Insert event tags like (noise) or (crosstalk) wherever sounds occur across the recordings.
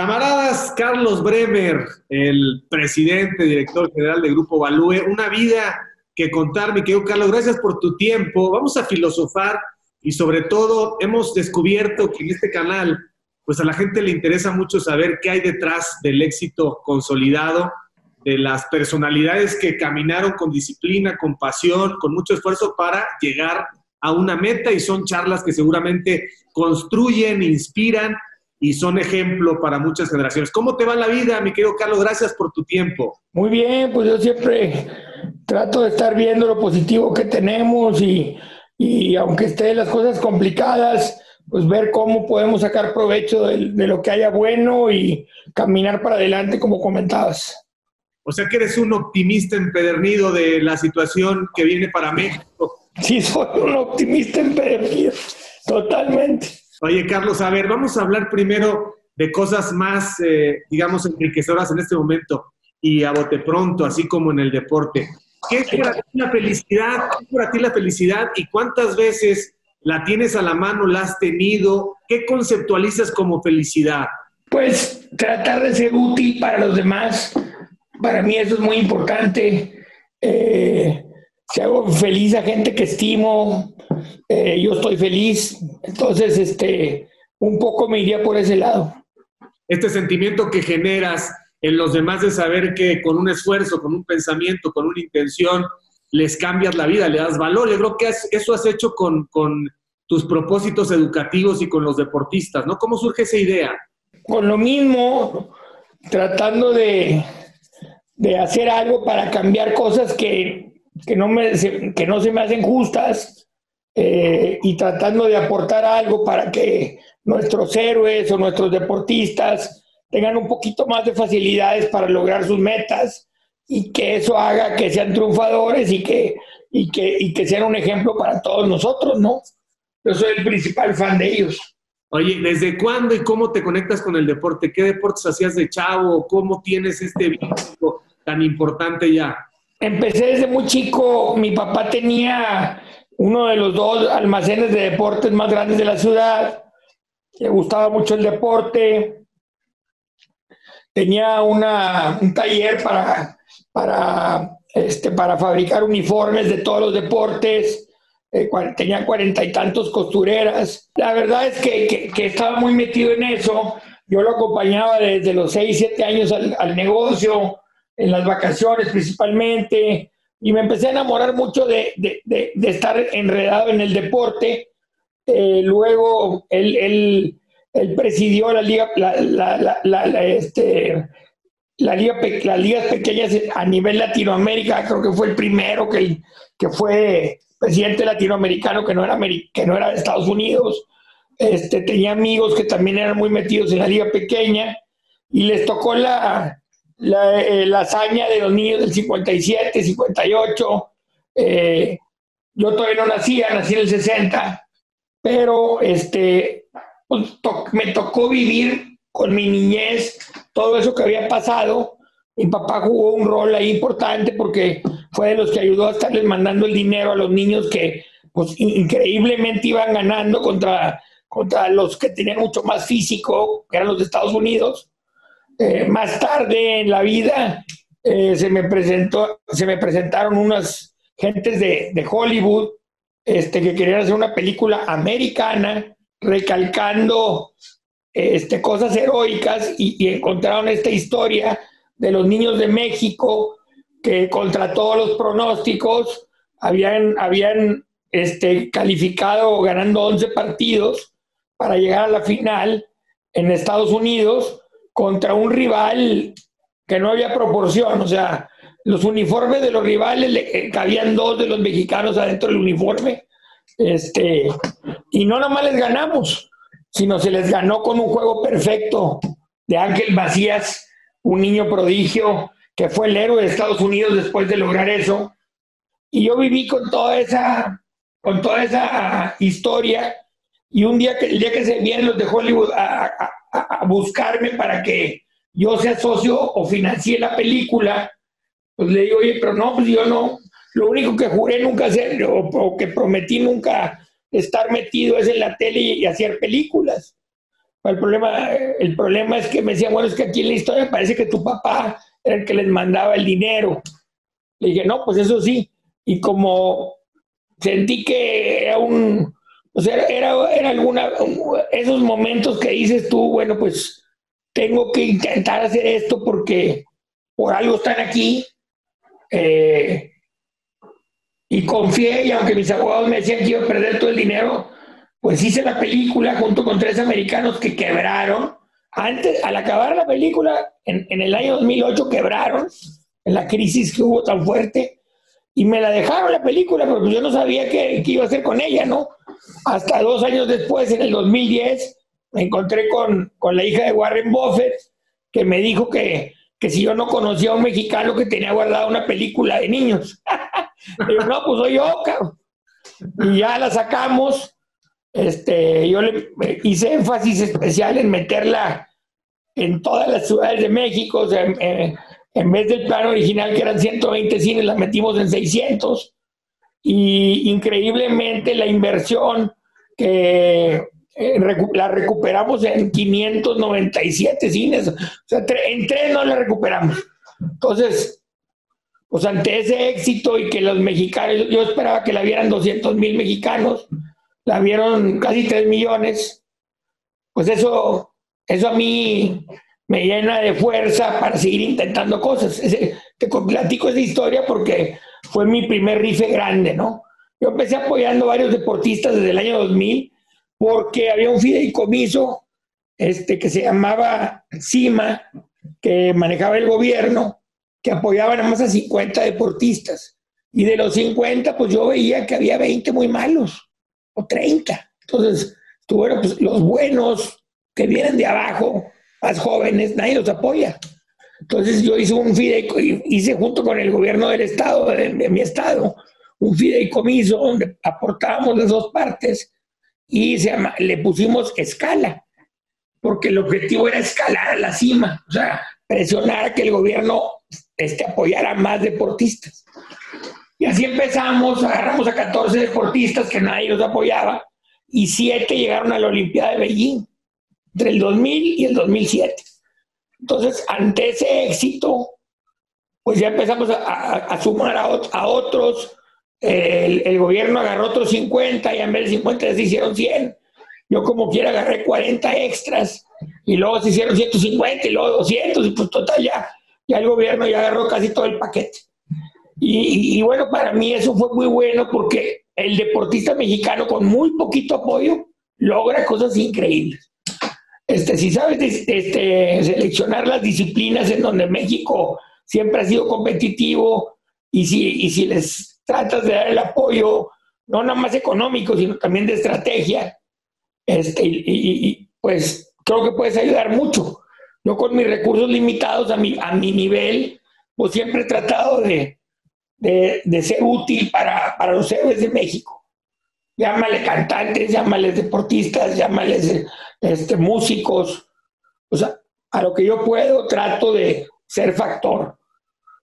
Camaradas, Carlos Bremer, el presidente, director general de Grupo Value, una vida que contar, mi querido Carlos, gracias por tu tiempo. Vamos a filosofar y sobre todo hemos descubierto que en este canal, pues a la gente le interesa mucho saber qué hay detrás del éxito consolidado, de las personalidades que caminaron con disciplina, con pasión, con mucho esfuerzo para llegar a una meta y son charlas que seguramente construyen, inspiran y son ejemplo para muchas generaciones. ¿Cómo te va la vida, mi querido Carlos? Gracias por tu tiempo. Muy bien, pues yo siempre trato de estar viendo lo positivo que tenemos y, y aunque estén las cosas complicadas, pues ver cómo podemos sacar provecho de, de, lo que haya bueno y caminar para adelante, como comentabas. O sea que eres un optimista empedernido de la situación que viene para México. Sí, soy un optimista empedernido, totalmente. Oye, Carlos, a ver, vamos a hablar primero de cosas más, eh, digamos, enriquecedoras en este momento y a bote pronto, así como en el deporte. ¿Qué es para ti la felicidad? ¿Qué es para ti la felicidad y cuántas veces la tienes a la mano, la has tenido? ¿Qué conceptualizas como felicidad? Pues tratar de ser útil para los demás. Para mí eso es muy importante. Eh, si hago feliz a gente que estimo, eh, yo estoy feliz. Entonces, este, un poco me iría por ese lado. Este sentimiento que generas en los demás de saber que con un esfuerzo, con un pensamiento, con una intención, les cambias la vida, le das valor. Yo creo que eso has hecho con, con tus propósitos educativos y con los deportistas, ¿no? ¿Cómo surge esa idea? Con lo mismo, tratando de, de hacer algo para cambiar cosas que, que, no, me, que no se me hacen justas eh, y tratando de aportar algo para que nuestros héroes o nuestros deportistas tengan un poquito más de facilidades para lograr sus metas y que eso haga que sean triunfadores y que, y que, y que sean un ejemplo para todos nosotros, ¿no? Yo soy el principal fan de ellos. Oye, ¿desde cuándo y cómo te conectas con el deporte? ¿Qué deportes hacías de chavo? ¿Cómo tienes este vínculo tan importante ya? Empecé desde muy chico. Mi papá tenía uno de los dos almacenes de deportes más grandes de la ciudad. Le gustaba mucho el deporte. Tenía una, un taller para, para, este, para fabricar uniformes de todos los deportes. Eh, tenía cuarenta y tantos costureras. La verdad es que, que, que, estaba muy metido en eso. Yo lo acompañaba desde los seis, siete años al, al negocio en las vacaciones principalmente, y me empecé a enamorar mucho de, de, de, estar enredado en el deporte. Eh, luego él, él, presidió la liga, la, la, la, este, la liga, las ligas pequeñas a nivel Latinoamérica, creo que fue el primero que, que fue presidente latinoamericano que no era, que no era de Estados Unidos. Este, tenía amigos que también eran muy metidos en la liga pequeña y les tocó la, la, eh, hazaña de los niños del 57, 58. Eh, yo todavía no nacía, nací en el 60, pero este, pues, to me tocó vivir con mi niñez todo eso que había pasado. Mi papá jugó un rol ahí importante porque fue de los que ayudó a estarles mandando el dinero a los niños que pues, increíblemente iban ganando contra, contra los que tenían mucho más físico, que eran los de Estados Unidos. Eh, más tarde en la vida eh, se, me presentó, se me presentaron unas gentes de, de, Hollywood este, que querían hacer una película americana recalcando este, cosas heroicas y, y, encontraron esta historia de los niños de México que contra todos los pronósticos habían, habían este, calificado ganando 11 partidos para llegar a la final en Estados Unidos contra un rival que no había proporción, o sea, los uniformes de los rivales le cabían dos de los mexicanos adentro del uniforme, este, y no nomás les ganamos, sino se les ganó con un juego perfecto de Ángel Macías, un niño prodigio que fue el héroe de Estados Unidos después de lograr eso. Y yo viví con toda esa, con toda esa historia. Y un día que, el día que se vienen los de Hollywood a, a, a, buscarme para que yo sea socio o financie la película, pues le digo, oye, pero no, pues yo no, lo único que juré nunca hacer o, que prometí nunca estar metido es en la tele y, y hacer películas. El problema, el problema es que me decían, bueno, es que aquí en la historia parece que tu papá era el que les mandaba el dinero. Le dije, no, pues eso sí. Y como sentí que era un, o sea, era, era alguna, esos momentos que dices tú, bueno, pues tengo que intentar hacer esto porque por algo están aquí. Eh, y confié, y aunque mis abogados me decían que iba a perder todo el dinero, pues hice la película junto con tres americanos que quebraron. Antes, al acabar la película, en, en el año 2008 quebraron, en la crisis que hubo tan fuerte, y me la dejaron la película, porque yo no sabía qué, qué iba a hacer con ella, ¿no? Hasta dos años después, en el 2010, me encontré con, con la hija de Warren Buffett, que me dijo que, que si yo no conocía a un mexicano que tenía guardada una película de niños. (laughs) No, pues soy yo, cabrón. Y ya la sacamos. Este, yo le hice énfasis especial en meterla en todas las ciudades de México. En, en vez del plan original, que eran 120 cines, la metimos en 600. Y increíblemente la inversión que eh, la recuperamos en 597 cines. O sea, en tres no la recuperamos. Entonces, pues ante ese éxito y que los mexicanos, yo esperaba que la vieran 200 mil mexicanos, la vieron casi 3 millones, pues eso, eso a mí me llena de fuerza para seguir intentando cosas. Te platico esa historia porque fue mi primer rife grande, ¿no? Yo empecé apoyando varios deportistas desde el año 2000 porque había un fideicomiso este, que se llamaba CIMA, que manejaba el gobierno, que apoyaban a más a 50 deportistas. Y de los 50, pues yo veía que había 20 muy malos, o 30. Entonces, tú, pues, los buenos que vienen de abajo, más jóvenes, nadie los apoya. Entonces yo hice un fideicomiso, hice junto con el gobierno del estado, de, mi estado, un fideicomiso donde aportábamos las dos partes y se le pusimos escala, porque el objetivo era escalar a la cima, o sea, presionar a que el gobierno este, apoyar a más deportistas. Y así empezamos, agarramos a 14 deportistas que nadie los apoyaba y 7 llegaron a la Olimpiada de Beijing entre el 2000 y el 2007. Entonces, ante ese éxito, pues ya empezamos a, sumar a, otros. El, gobierno agarró otros 50 y en vez de 50 se hicieron 100. Yo como quiera agarré 40 extras y luego se hicieron 150 y luego 200 y pues total ya ya el gobierno ya agarró casi todo el paquete. Y, bueno, para mí eso fue muy bueno porque el deportista mexicano con muy poquito apoyo logra cosas increíbles. Este, si sabes este, seleccionar las disciplinas en donde México siempre ha sido competitivo y si, y si les tratas de dar el apoyo, no nada más económico, sino también de estrategia, este, y pues creo que puedes ayudar mucho. Yo con mis recursos limitados a mi, a mi nivel, pues siempre he tratado de, de, ser útil para, para, los héroes de México. Llámale cantantes, llámales deportistas, llámales este, músicos. O sea, a lo que yo puedo trato de ser factor.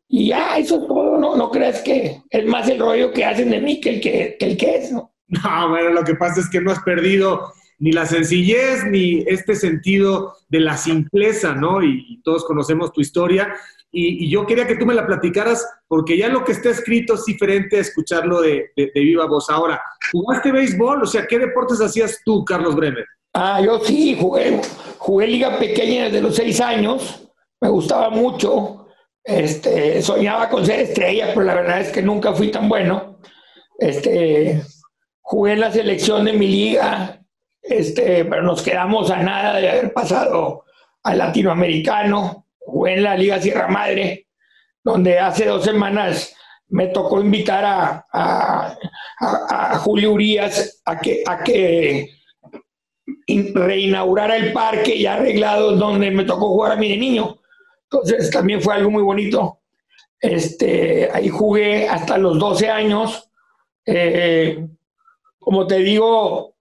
Y ya, eso es todo, ¿no? No crees que es más el rollo que hacen de mí que el que, que el que es, ¿no? No, bueno, lo que pasa es que no has perdido ni la sencillez, ni este sentido de la simpleza, ¿no? Y, todos conocemos tu historia. Y, yo quería que tú me la platicaras, porque ya lo que está escrito es diferente a escucharlo de, viva voz. Ahora, ¿jugaste béisbol? O sea, ¿qué deportes hacías tú, Carlos Bremer? Ah, yo sí, jugué, jugué liga pequeña desde los seis años, me gustaba mucho, este, soñaba con ser estrella, pero la verdad es que nunca fui tan bueno. Este, jugué en la selección de mi liga, este, pero nos quedamos a nada de haber pasado al latinoamericano, jugué en la Liga Sierra Madre, donde hace dos semanas me tocó invitar a, a, Julio Urias a que, a que reinaugurara el parque ya arreglado donde me tocó jugar a mí de niño. Entonces también fue algo muy bonito. Este, ahí jugué hasta los 12 años. Eh, como te digo,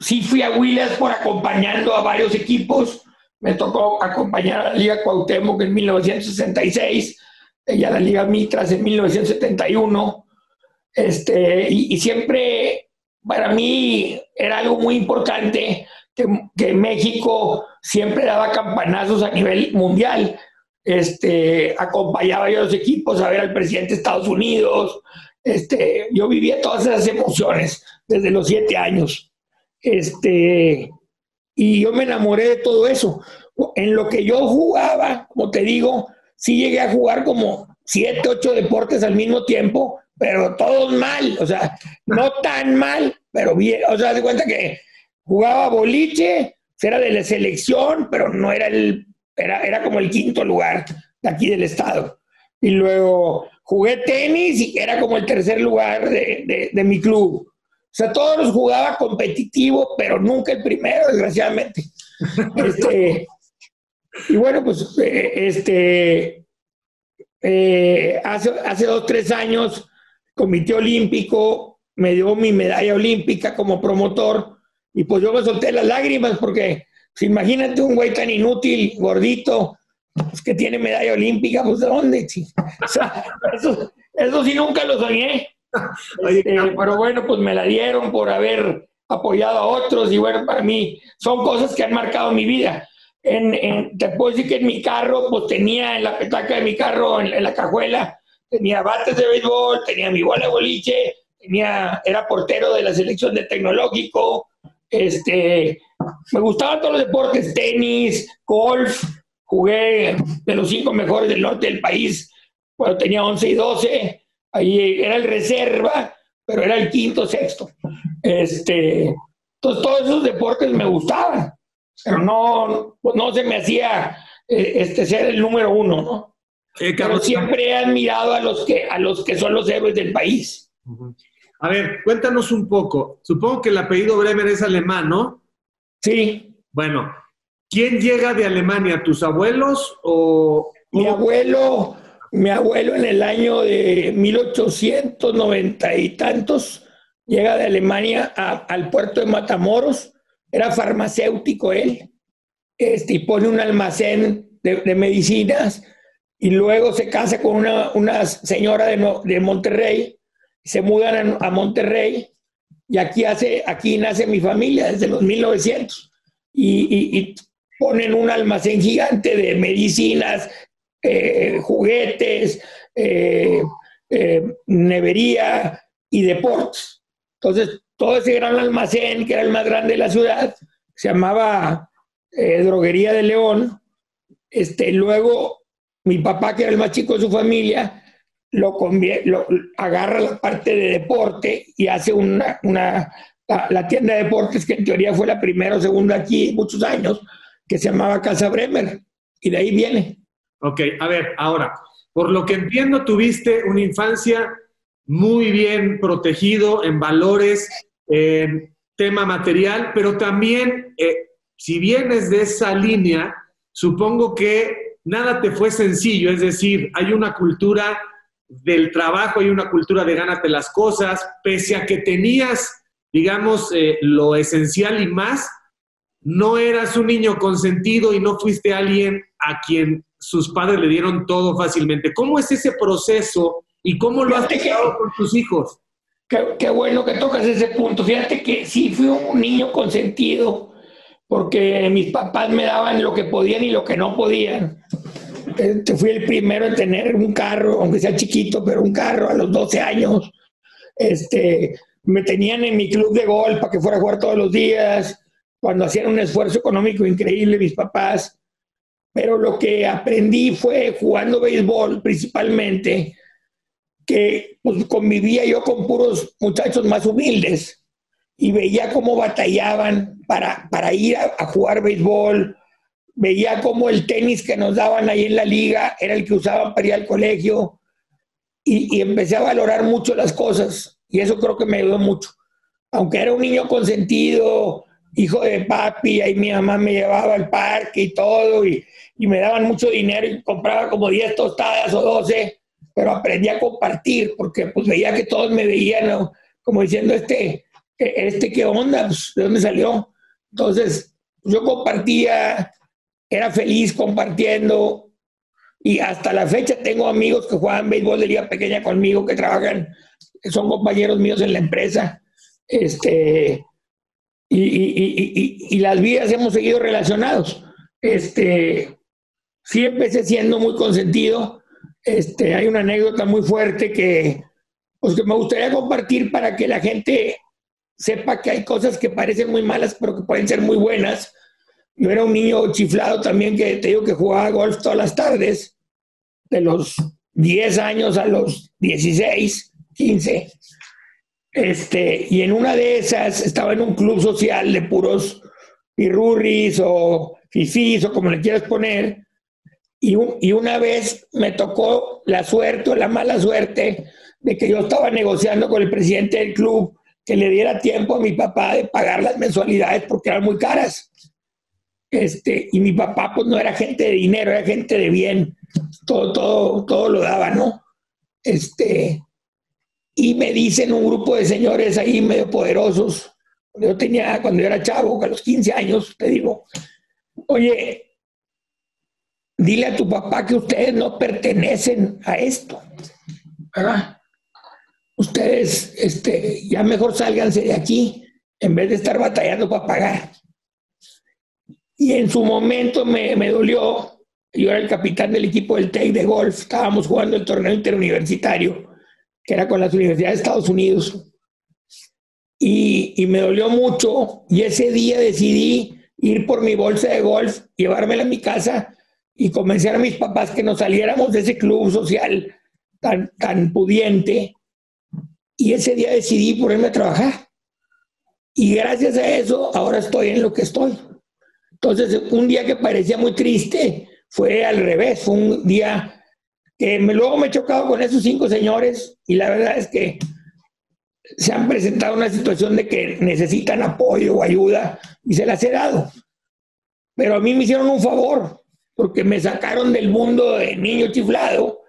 sí fui a Williams por acompañando a varios equipos. Me tocó acompañar a la Liga Cuauhtémoc en 1966 y a la Liga Mitras en 1971. Este, y, siempre para mí era algo muy importante que, México siempre daba campanazos a nivel mundial. Este, acompañaba yo a los equipos a ver al presidente de Estados Unidos. Este, yo vivía todas esas emociones desde los siete años. Este, y yo me enamoré de todo eso. En lo que yo jugaba, como te digo, sí llegué a jugar como siete, ocho deportes al mismo tiempo, pero todos mal, o sea, no tan mal, pero bien, o sea, de cuenta que jugaba boliche, era de la selección, pero no era el, era, era como el quinto lugar de aquí del estado. Y luego jugué tenis y era como el tercer lugar de, de, mi club. O sea, todos los jugaba competitivo, pero nunca el primero, desgraciadamente. (laughs) Este, y bueno, pues eh, este, eh, hace, hace dos, tres años, Comité Olímpico me dio mi medalla olímpica como promotor y pues yo me solté las lágrimas porque pues, imagínate un güey tan inútil, gordito, pues, que tiene medalla olímpica, pues ¿de dónde? (laughs) O sea, eso, eso, sí nunca lo soñé. Este, pero bueno, pues me la dieron por haber apoyado a otros y bueno, para mí son cosas que han marcado mi vida. En, te puedo decir que en mi carro, pues tenía en la petaca de mi carro, en, la cajuela, tenía bates de béisbol, tenía mi bola de boliche, tenía, era portero de la selección de tecnológico, este, me gustaban todos los deportes, tenis, golf, jugué de los cinco mejores del norte del país cuando tenía 11 y 12, ahí era el reserva, pero era el quinto, sexto. Este, entonces todos esos deportes me gustaban pero no, no se me hacía eh, este, ser el número uno, ¿no? Eh, pero siempre he admirado a los, que, a los que son los héroes del país. A ver, cuéntanos un poco. Supongo que el apellido Bremer es alemán, ¿no? Sí. Bueno, ¿quién llega de Alemania? ¿Tus abuelos o...? Mi abuelo, mi abuelo en el año de 1890 y tantos llega de Alemania al puerto de Matamoros era farmacéutico él, este, y pone un almacén de, medicinas y luego se casa con una, señora de, Monterrey, se mudan a, Monterrey y aquí, hace, aquí nace mi familia desde los 1900 y, ponen un almacén gigante de medicinas, eh, juguetes, eh, eh, nevería y deportes. Entonces, todo ese gran almacén, que era el más grande de la ciudad, se llamaba eh, Droguería de León. Este, luego, mi papá, que era el más chico de su familia, lo, lo agarra la parte de deporte y hace una, una la, tienda de deportes, que en teoría fue la primera o segunda aquí muchos años, que se llamaba Casa Bremer. Y de ahí viene. Ok, a ver, ahora, por lo que entiendo, tuviste una infancia muy bien protegido en valores, en tema material, pero también, eh, si vienes de esa línea, supongo que nada te fue sencillo, es decir, hay una cultura del trabajo, hay una cultura de gánate las cosas, pese a que tenías, digamos, eh, lo esencial y más, no eras un niño consentido y no fuiste alguien a quien sus padres le dieron todo fácilmente. ¿Cómo es ese proceso ¿Y cómo lo has tenido con tus hijos? Qué, bueno que tocas ese punto. Fíjate que sí fui un niño consentido porque mis papás me daban lo que podían y lo que no podían. Este, fui el primero en tener un carro, aunque sea chiquito, pero un carro a los 12 años. Este, me tenían en mi club de golf para que fuera a jugar todos los días, cuando hacían un esfuerzo económico increíble mis papás. Pero lo que aprendí fue jugando béisbol principalmente, que pues, convivía yo con puros muchachos más humildes y veía cómo batallaban para, para ir a, jugar béisbol, veía cómo el tenis que nos daban ahí en la liga era el que usaban para ir al colegio y, y empecé a valorar mucho las cosas y eso creo que me ayudó mucho. Aunque era un niño consentido, hijo de papi, ahí mi mamá me llevaba al parque y todo, y, y me daban mucho dinero y compraba como 10 tostadas o 12, pero aprendí a compartir porque pues veía que todos me veían como diciendo, este, este, ¿qué onda? Pues, ¿De dónde salió? Entonces, yo compartía, era feliz compartiendo y hasta la fecha tengo amigos que juegan béisbol de liga pequeña conmigo, que trabajan, que son compañeros míos en la empresa. Este, y, las vidas hemos seguido relacionados. Este, sí empecé siendo muy consentido. Este, hay una anécdota muy fuerte que, pues, que me gustaría compartir para que la gente sepa que hay cosas que parecen muy malas, pero que pueden ser muy buenas. Yo era un niño chiflado también que te digo que jugaba golf todas las tardes, de los 10 años a los 16, 15. Este, y en una de esas estaba en un club social de puros pirurris o fifís o como le quieras poner. Y, y una vez me tocó la suerte o la mala suerte de que yo estaba negociando con el presidente del club que le diera tiempo a mi papá de pagar las mensualidades porque eran muy caras. Este, y mi papá pues no era gente de dinero, era gente de bien, todo, todo, todo lo daba, ¿no? Este, y me dicen un grupo de señores ahí medio poderosos, yo tenía, cuando yo era chavo, a los 15 años, te digo, oye, dile a tu papá que ustedes no pertenecen a esto, ¿verdad? Ustedes, este, ya mejor sálganse de aquí en vez de estar batallando para pagar. Y en su momento me, me dolió, yo era el capitán del equipo del TEC de golf, estábamos jugando el torneo interuniversitario que era con las universidades de Estados Unidos. Y, y, me dolió mucho y ese día decidí ir por mi bolsa de golf, llevármela a mi casa y convencer a mis papás que nos saliéramos de ese club social tan, tan pudiente. Y ese día decidí ponerme a trabajar. Y gracias a eso ahora estoy en lo que estoy. Entonces, un día que parecía muy triste fue al revés, fue un día que luego me he chocado con esos cinco señores y la verdad es que se han presentado una situación de que necesitan apoyo o ayuda y se las he dado. Pero a mí me hicieron un favor porque me sacaron del mundo de niño chiflado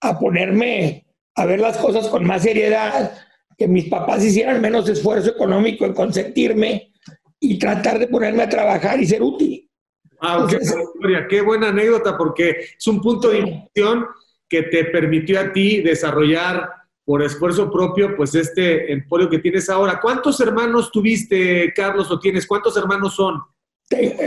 a ponerme a ver las cosas con más seriedad, que mis papás hicieran menos esfuerzo económico en consentirme y tratar de ponerme a trabajar y ser útil. Ah, qué, qué buena anécdota porque es un punto de inflexión que te permitió a ti desarrollar por esfuerzo propio, pues este emporio que tienes ahora. ¿Cuántos hermanos tuviste, Carlos, o tienes? ¿Cuántos hermanos son?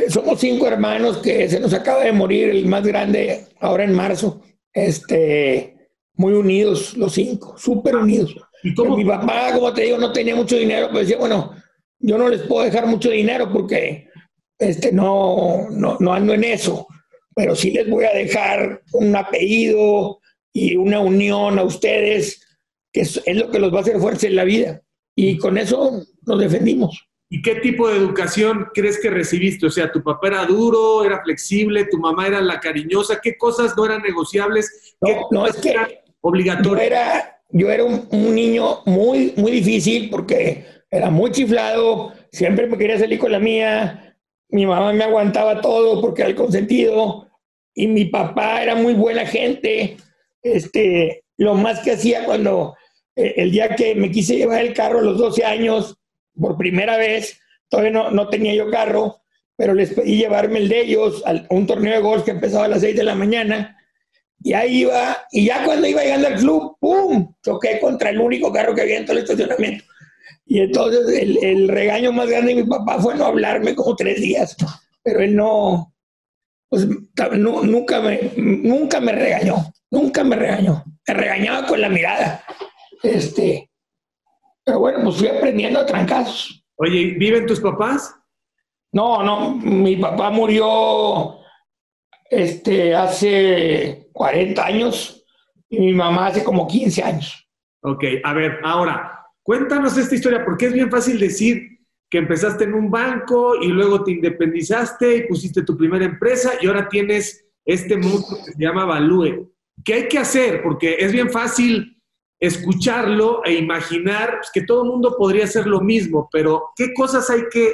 Somos cinco hermanos que se nos acaba de morir, el más grande ahora en marzo. Este, muy unidos los cinco, súper unidos. ¿Y cómo? Mi papá, como te digo, no tenía mucho dinero, pues decía, bueno, yo no les puedo dejar mucho dinero porque este, no, no, no ando en eso pero sí les voy a dejar un apellido y una unión a ustedes, que es, lo que los va a hacer fuerza en la vida. Y con eso nos defendimos. ¿Y qué tipo de educación crees que recibiste? O sea, tu papá era duro, era flexible, tu mamá era la cariñosa, ¿qué cosas no eran negociables? No, no es que obligatorio. Yo era, yo era un, un, niño muy, muy difícil porque era muy chiflado, siempre me quería salir con la mía, mi mamá me aguantaba todo porque era el consentido, y mi papá era muy buena gente. Este, lo más que hacía cuando eh, el día que me quise llevar el carro a los 12 años, por primera vez, todavía no, no tenía yo carro, pero les pedí llevarme el de ellos a un torneo de golf que empezaba a las 6 de la mañana. Y ahí iba, y ya cuando iba llegando al club, ¡pum! Choqué contra el único carro que había en todo el estacionamiento. Y entonces el, el regaño más grande de mi papá fue no hablarme como tres días, pero él no, pues nunca, me, nunca me regañó, nunca me regañó. Me regañaba con la mirada. Este, pero bueno, pues fui aprendiendo a trancazos. Oye, ¿viven tus papás? No, no, mi papá murió este, hace 40 años y mi mamá hace como 15 años. Ok, a ver, ahora, cuéntanos esta historia, porque es bien fácil decir, que empezaste en un banco y luego te independizaste y pusiste tu primera empresa y ahora tienes este monstruo que se llama Value. ¿Qué hay que hacer? Porque es bien fácil escucharlo e imaginar pues, que todo el mundo podría hacer lo mismo, pero ¿qué cosas hay que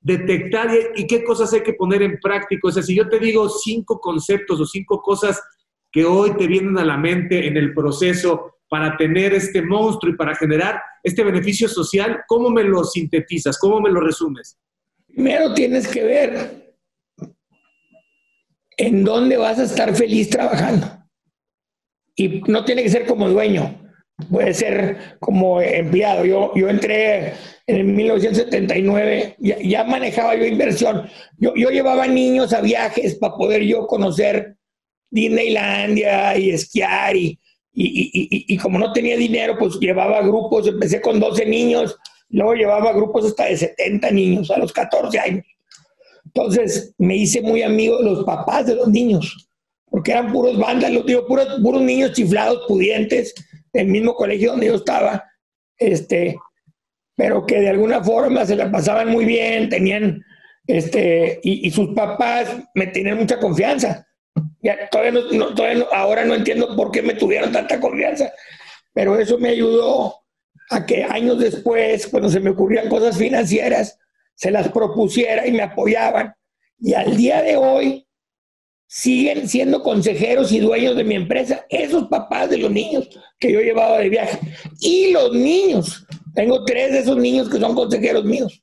detectar y, qué cosas hay que poner en práctica? O sea, si yo te digo cinco conceptos o cinco cosas que hoy te vienen a la mente en el proceso para tener este monstruo y para generar este beneficio social, ¿cómo me lo sintetizas? ¿Cómo me lo resumes? Primero tienes que ver en dónde vas a estar feliz trabajando. Y no tiene que ser como dueño, puede ser como empleado. Yo, yo entré en 1979, ya, manejaba yo inversión. Yo, yo llevaba niños a viajes para poder yo conocer Disneylandia y esquiar y, y, y, y, como no tenía dinero, pues llevaba grupos, empecé con 12 niños, luego llevaba grupos hasta de 70 niños a los 14 años. Entonces me hice muy amigo de los papás de los niños, porque eran puros bandas, digo, puros, puros niños chiflados, pudientes, del mismo colegio donde yo estaba, este, pero que de alguna forma se la pasaban muy bien, tenían, este, y, sus papás me tenían mucha confianza. Ya, todavía, todavía ahora no entiendo por qué me tuvieron tanta confianza, pero eso me ayudó a que años después, cuando se me ocurrían cosas financieras, se las propusiera y me apoyaban. Y al día de hoy siguen siendo consejeros y dueños de mi empresa, esos papás de los niños que yo llevaba de viaje. Y los niños, tengo tres de esos niños que son consejeros míos.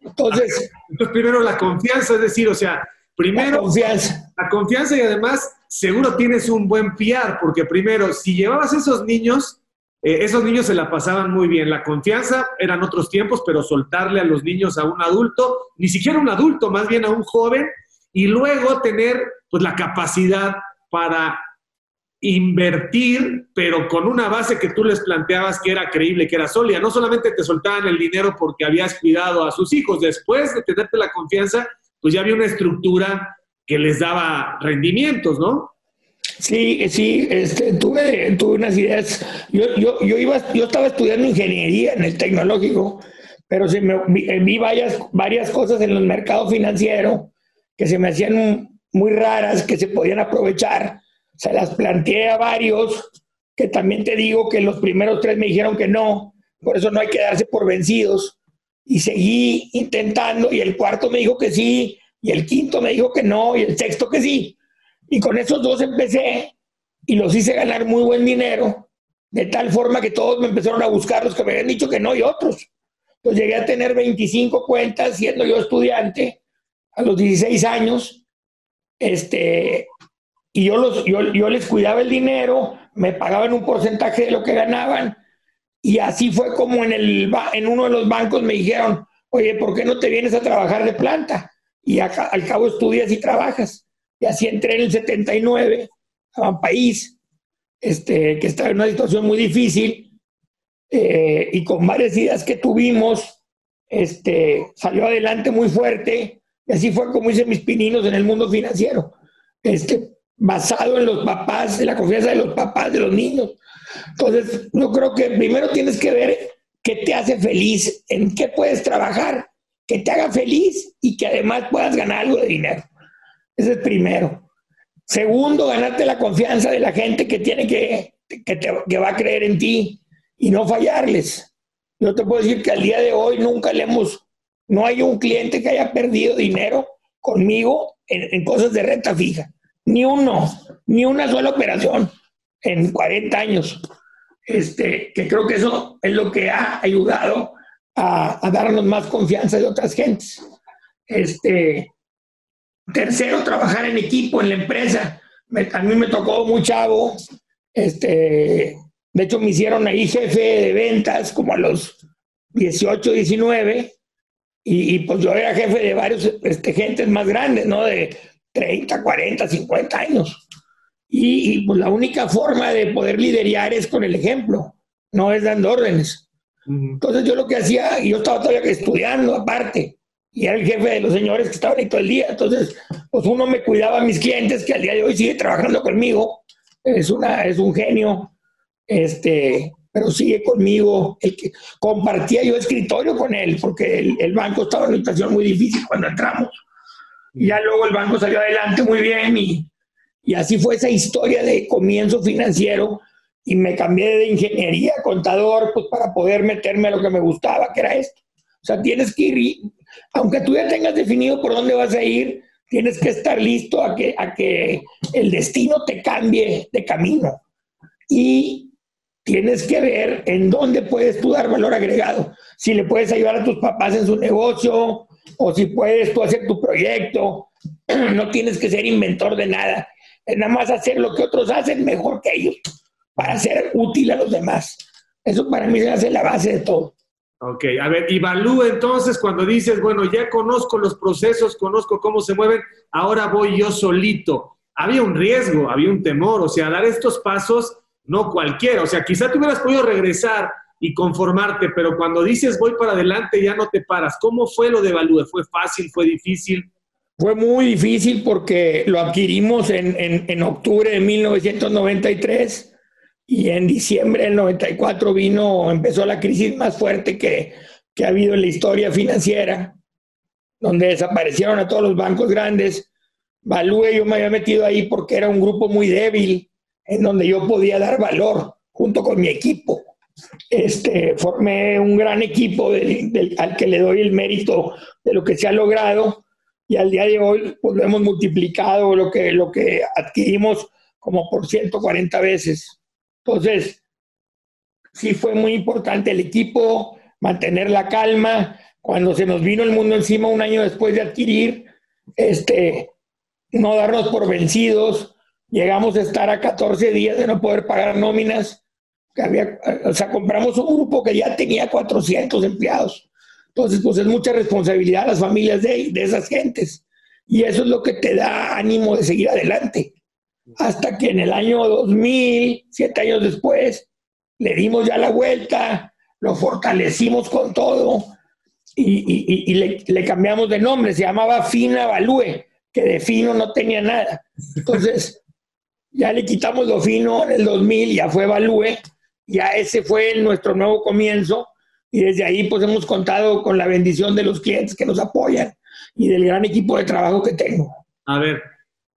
Entonces, Entonces primero la confianza, es decir, o sea, primero la confianza. La confianza y además seguro tienes un buen piar, porque primero, si llevabas esos niños, eh, esos niños se la pasaban muy bien. La confianza eran otros tiempos, pero soltarle a los niños a un adulto, ni siquiera un adulto, más bien a un joven, y luego tener pues la capacidad para invertir, pero con una base que tú les planteabas que era creíble, que era sólida. No solamente te soltaban el dinero porque habías cuidado a sus hijos, después de tenerte la confianza, pues ya había una estructura que les daba rendimientos, ¿no? Sí, sí, este, tuve, unas ideas. Yo, yo, yo, iba, yo estaba estudiando ingeniería en el tecnológico, pero se me, vi varias, varias cosas en el mercado financiero que se me hacían muy raras, que se podían aprovechar. Se las planteé a varios, que también te digo que los primeros tres me dijeron que no, por eso no hay que darse por vencidos. Y seguí intentando y el cuarto me dijo que sí, y el quinto me dijo que no, y el sexto que sí. Y con esos dos empecé y los hice ganar muy buen dinero, de tal forma que todos me empezaron a buscar los que me habían dicho que no y otros. Entonces llegué a tener 25 cuentas siendo yo estudiante a los 16 años. Este, y yo, los, yo, yo les cuidaba el dinero, me pagaban un porcentaje de lo que ganaban. Y así fue como en, el, en uno de los bancos me dijeron, oye, ¿por qué no te vienes a trabajar de planta? y al cabo estudias y trabajas. Y así entré en el 79 a un país este, que estaba en una situación muy difícil eh, y con varias ideas que tuvimos, este, salió adelante muy fuerte y así fue como hice mis pininos en el mundo financiero, este, basado en los papás, en la confianza de los papás, de los niños. Entonces, yo creo que primero tienes que ver qué te hace feliz, en qué puedes trabajar que te haga feliz y que además puedas ganar algo de dinero. Ese es primero. Segundo, ganarte la confianza de la gente que tiene que, que, que va a creer en ti y no fallarles. Yo te puedo decir que al día de hoy nunca le hemos, no hay un cliente que haya perdido dinero conmigo en cosas de renta fija. Ni uno, ni una sola operación en 40 años. Este, que creo que eso es lo que ha ayudado a, darnos más confianza de otras gentes. Este, tercero, trabajar en equipo, en la empresa. a mí me tocó muy. Este, de hecho, me hicieron ahí jefe de ventas como a los 18, 19. Y, pues yo era jefe de varios este, gentes más grandes, ¿no? De 30, 40, 50 años. Y, y, pues la única forma de poder liderar es con el ejemplo, no es dando órdenes. Entonces yo lo que hacía, yo estaba todavía estudiando aparte, y era el jefe de los señores que estaban ahí todo el día. Entonces, pues uno me cuidaba a mis clientes, que al día de hoy sigue trabajando conmigo. Es, una, es un genio, este, pero sigue conmigo. El que, compartía yo escritorio con él, porque el, el banco estaba en una situación muy difícil cuando entramos. Y ya luego el banco salió adelante muy bien y, y así fue esa historia de comienzo financiero y me cambié de ingeniería a contador pues para poder meterme a lo que me gustaba, que era esto. O sea, tienes que ir, aunque tú ya tengas definido por dónde vas a ir, tienes que estar listo a que, a que el destino te cambie de camino. Y tienes que ver en dónde puedes tú dar valor agregado. Si le puedes ayudar a tus papás en su negocio o si puedes tú hacer tu proyecto. (clears throat) No tienes que ser inventor de nada. Nada más hacer lo que otros hacen mejor que ellos para ser útil a los demás. Eso para mí se hace la base de todo. Ok, a ver, evalúa entonces cuando dices, bueno, ya conozco los procesos, conozco cómo se mueven, ahora voy yo solito. Había un riesgo, había un temor, o sea, dar estos pasos, no cualquiera, o sea, quizá tú hubieras podido regresar y conformarte, pero cuando dices voy para adelante ya no te paras. ¿Cómo fue lo de Evalúe? ¿Fue fácil? ¿Fue difícil? Fue muy difícil porque lo adquirimos en, en octubre de 1993 y en diciembre del 94 vino, empezó la crisis más fuerte que, que ha habido en la historia financiera, donde desaparecieron a todos los bancos grandes. Valúe, yo me había metido ahí porque era un grupo muy débil, en donde yo podía dar valor junto con mi equipo. Este, formé un gran equipo al que le doy el mérito de lo que se ha logrado y al día de hoy pues, lo hemos multiplicado lo que, lo que adquirimos como por 140 veces. Entonces, sí fue muy importante el equipo, mantener la calma. Cuando se nos vino el mundo encima un año después de adquirir, este, no darnos por vencidos. Llegamos a estar a 14 días de no poder pagar nóminas. Que había, o sea, compramos un grupo que ya tenía 400 empleados. Entonces, pues es mucha responsabilidad a las familias de, de esas gentes. Y eso es lo que te da ánimo de seguir adelante hasta que en el año 2000, siete años después, le dimos ya la vuelta, lo fortalecimos con todo y, le, cambiamos de nombre, se llamaba Fina Value, que de fino no tenía nada. Entonces, (laughs) ya le quitamos lo fino en el 2000, ya fue Value, ya ese fue nuestro nuevo comienzo y desde ahí pues hemos contado con la bendición de los clientes que nos apoyan y del gran equipo de trabajo que tengo. A ver,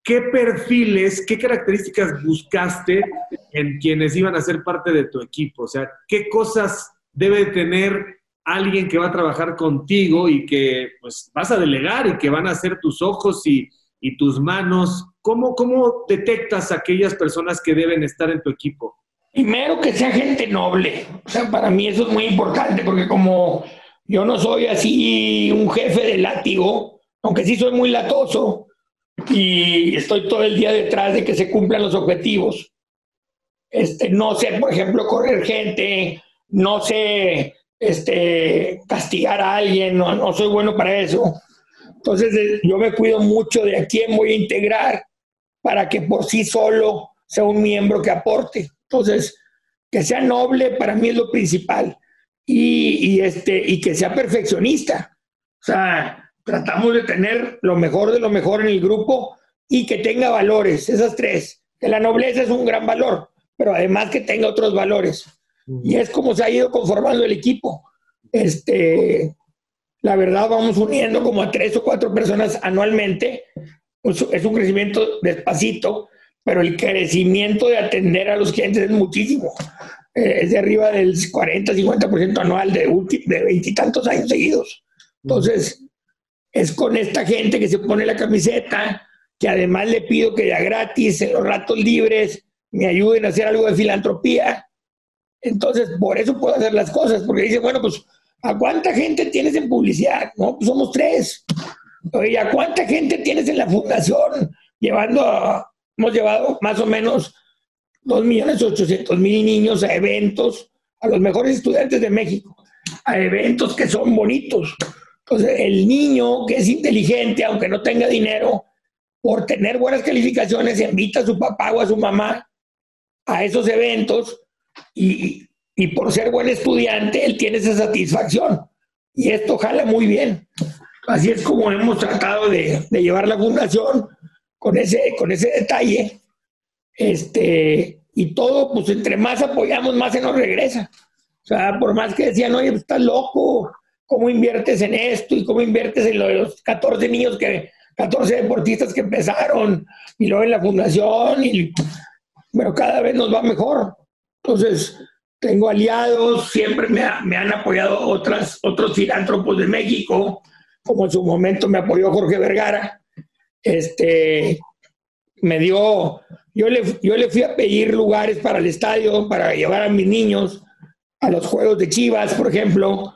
¿qué perfiles, qué características buscaste en quienes iban a ser parte de tu equipo? O sea, ¿qué cosas debe tener alguien que va a trabajar contigo y que pues vas a delegar y que van a ser tus ojos y, tus manos? ¿Cómo, ¿Cómo detectas aquellas personas que deben estar en tu equipo? Primero que sea gente noble. O sea, para mí eso es muy importante porque como yo no soy así un jefe de látigo, aunque sí soy muy latoso, y estoy todo el día detrás de que se cumplan los objetivos. Este, no sé, por ejemplo, correr gente, no sé este, castigar a alguien, no, no soy bueno para eso. Entonces yo me cuido mucho de a quién voy a integrar para que por sí solo sea un miembro que aporte. Entonces, que sea noble para mí es lo principal y, y este, y que sea perfeccionista. O sea, tratamos de tener lo mejor de lo mejor en el grupo y que tenga valores, esas tres. Que la nobleza es un gran valor, pero además que tenga otros valores. Y es como se ha ido conformando el equipo. Este, la verdad, vamos uniendo como a tres o cuatro personas anualmente. Es un crecimiento despacito, pero el crecimiento de atender a los clientes es muchísimo. Eh, es de arriba del 40, 50% anual de veintitantos años seguidos. Entonces, es con esta gente que se pone la camiseta, que además le pido que ya gratis, en los ratos libres, me ayuden a hacer algo de filantropía. Entonces, por eso puedo hacer las cosas, porque dice, bueno, pues, ¿a cuánta gente tienes en publicidad? No, pues somos tres. Oye, ¿a cuánta gente tienes en la fundación? Llevando, hemos llevado más o menos 2.800.000 niños a eventos, a los mejores estudiantes de México, a eventos que son bonitos. Entonces, el niño que es inteligente, aunque no tenga dinero, por tener buenas calificaciones, invita a su papá o a su mamá a esos eventos y, por ser buen estudiante, él tiene esa satisfacción. Y esto jala muy bien. Así es como hemos tratado de, llevar la fundación con ese, con ese detalle. Este, y todo, pues entre más apoyamos, más se nos regresa. O sea, por más que decían, oye, pues, estás loco, cómo inviertes en esto y cómo inviertes en lo de los 14 niños que, 14 deportistas que empezaron y luego en la fundación y bueno, cada vez nos va mejor. Entonces, tengo aliados, siempre me, me han apoyado otras, otros filántropos de México, como en su momento me apoyó Jorge Vergara. Este, me dio, yo le, yo le fui a pedir lugares para el estadio, para llevar a mis niños a los juegos de Chivas, por ejemplo,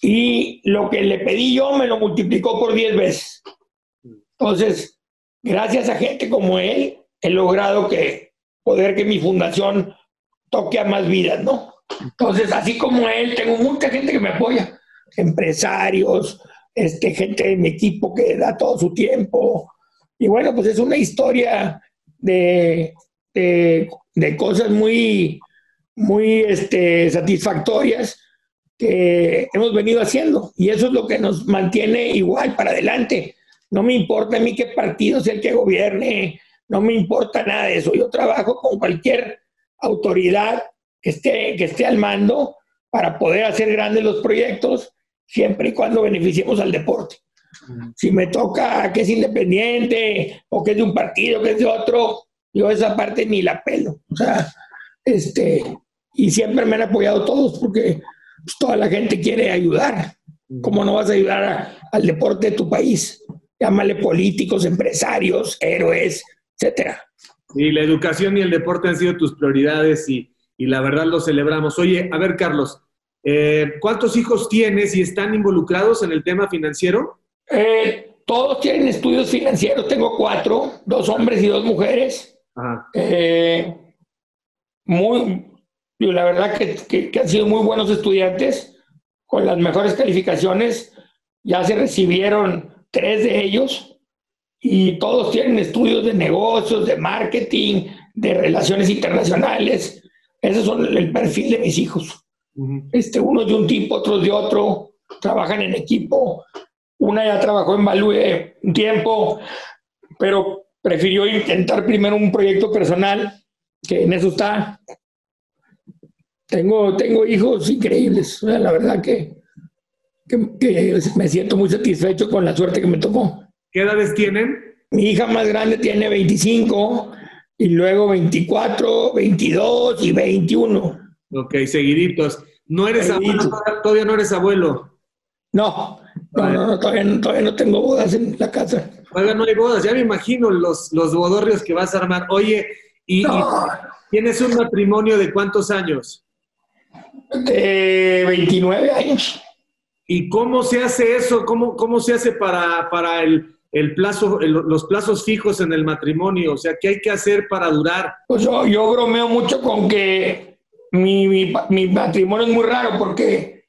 y lo que le pedí yo me lo multiplicó por 10 veces. Entonces, gracias a gente como él, he logrado que poder que mi fundación toque a más vidas, ¿no? Entonces, así como él, tengo mucha gente que me apoya, empresarios, este, gente de mi equipo que da todo su tiempo. Y bueno, pues es una historia de, de, cosas muy, muy este, satisfactorias que hemos venido haciendo. Y eso es lo que nos mantiene igual para adelante. No me importa a mí qué partido sea el que gobierne, no me importa nada de eso. Yo trabajo con cualquier autoridad que esté, que esté al mando para poder hacer grandes los proyectos, siempre y cuando beneficiemos al deporte. Si me toca que es independiente o que es de un partido, que es de otro, yo esa parte ni la pelo. O sea, este, y siempre me han apoyado todos porque pues, toda la gente quiere ayudar. ¿Cómo no vas a ayudar al deporte de tu país? Llámale políticos, empresarios, héroes, etcétera. Y la educación y el deporte han sido tus prioridades y, la verdad lo celebramos. Oye, a ver, Carlos, eh, ¿cuántos hijos tienes y están involucrados en el tema financiero? Eh, todos tienen estudios financieros. Tengo cuatro, dos hombres y dos mujeres. Eh, muy, la verdad que, que, han sido muy buenos estudiantes, con las mejores calificaciones. Ya se recibieron tres de ellos y todos tienen estudios de negocios, de marketing, de relaciones internacionales. Ese son el perfil de mis hijos. este, unos de un tipo, otros de otro, trabajan en equipo. Una ya trabajó en Value un tiempo, pero prefirió intentar primero un proyecto personal, que en eso está. Tengo, tengo hijos increíbles, la verdad que, que me siento muy satisfecho con la suerte que me tocó. ¿Qué edades tienen? Mi hija más grande tiene 25 y luego 24, 22 y 21. Ok, seguiditos. ¿No eres abuelo? ¿Todavía no eres abuelo? No, no, todavía, no, tengo bodas en la casa. Todavía no hay bodas, ya me imagino los, los bodorrios que vas a armar. Oye, ¿y, tienes un matrimonio de cuántos años? De 29 años. ¿Y cómo se hace eso? ¿Cómo, cómo se hace para, para el, el plazo, los plazos fijos en el matrimonio? O sea, ¿qué hay que hacer para durar? Pues yo, yo bromeo mucho con que mi, mi, matrimonio es muy raro porque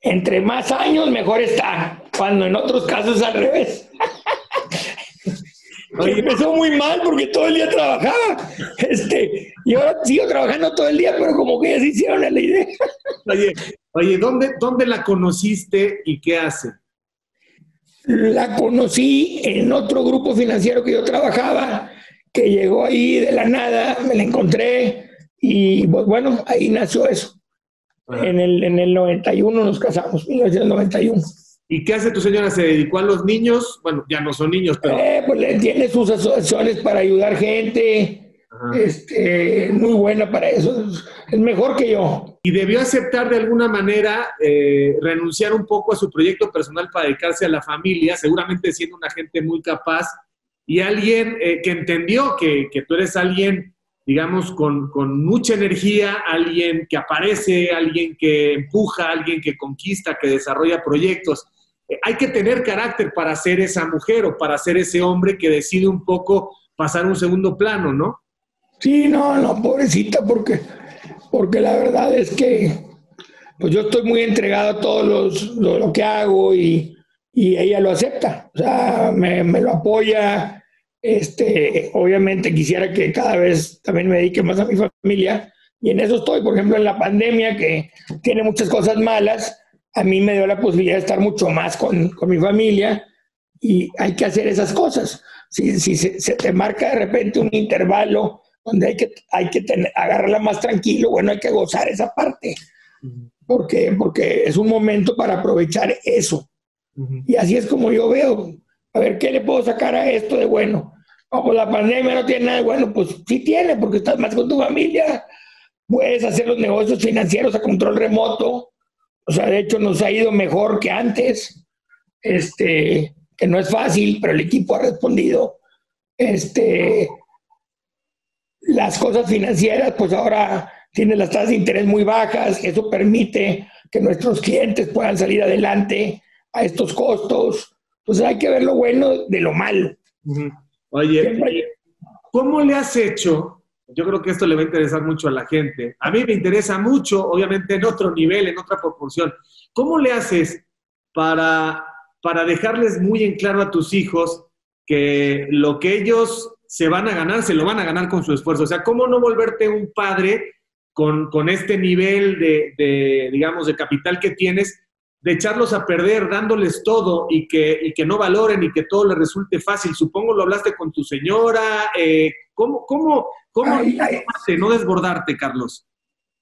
entre más años mejor está, cuando en otros casos es al revés. Oye, empezó muy mal porque todo el día trabajaba. Este, y ahora sigo trabajando todo el día, pero como que ya se hicieron la idea. Oye, oye ¿dónde, ¿dónde la conociste y qué hace? La conocí en otro grupo financiero que yo trabajaba, que llegó ahí de la nada, me la encontré y pues bueno, ahí nació eso. En el, en el 91 nos casamos, 1991. ¿Y qué hace tu señora? ¿Se dedicó a los niños? Bueno, ya no son niños, pero... Eh, pues tiene sus asociaciones para ayudar gente, este, muy buena para eso, es mejor que yo. Y debió aceptar de alguna manera eh, renunciar un poco a su proyecto personal para dedicarse a la familia, seguramente siendo una gente muy capaz y alguien eh, que entendió que, que, tú eres alguien, digamos, con, con, mucha energía, alguien que aparece, alguien que empuja, alguien que conquista, que desarrolla proyectos. Eh, hay que tener carácter para ser esa mujer o para ser ese hombre que decide un poco pasar un segundo plano, ¿no? Sí, no, no, pobrecita, porque, porque la verdad es que pues yo estoy muy entregado a todo los, lo, que hago y, y, ella lo acepta, o sea, me, me, lo apoya. Este, obviamente quisiera que cada vez también me dedique más a mi familia y en eso estoy, por ejemplo, en la pandemia que tiene muchas cosas malas, a mí me dio la posibilidad de estar mucho más con, con mi familia y hay que hacer esas cosas. Si, si se, te marca de repente un intervalo donde hay que, hay que tener, agarrarla más tranquilo, bueno, hay que gozar esa parte, porque, es un momento para aprovechar eso. Y así es como yo veo, a ver, ¿qué le puedo sacar a esto de bueno? Como pues la pandemia no tiene nada de bueno, pues sí tiene, porque estás más con tu familia, puedes hacer los negocios financieros a control remoto, o sea, de hecho nos ha ido mejor que antes, este, que no es fácil, pero el equipo ha respondido. Este, las cosas financieras, pues ahora tienen las tasas de interés muy bajas, eso permite que nuestros clientes puedan salir adelante a estos costos. Pues hay que ver lo bueno de lo malo. Oye, ¿cómo le has hecho yo creo que esto le va a interesar mucho a la gente. A mí me interesa mucho, obviamente en otro nivel, en otra proporción. ¿Cómo le haces para, para dejarles muy en claro a tus hijos que lo que ellos se van a ganar, se lo van a ganar con su esfuerzo? O sea, ¿cómo no volverte un padre con, con este nivel de, de, digamos, de capital que tienes de echarlos a perder dándoles todo y que, que no valoren y que todo les resulte fácil. Supongo lo hablaste con tu señora. Eh, ¿Cómo, cómo, cómo no desbordarte, Carlos?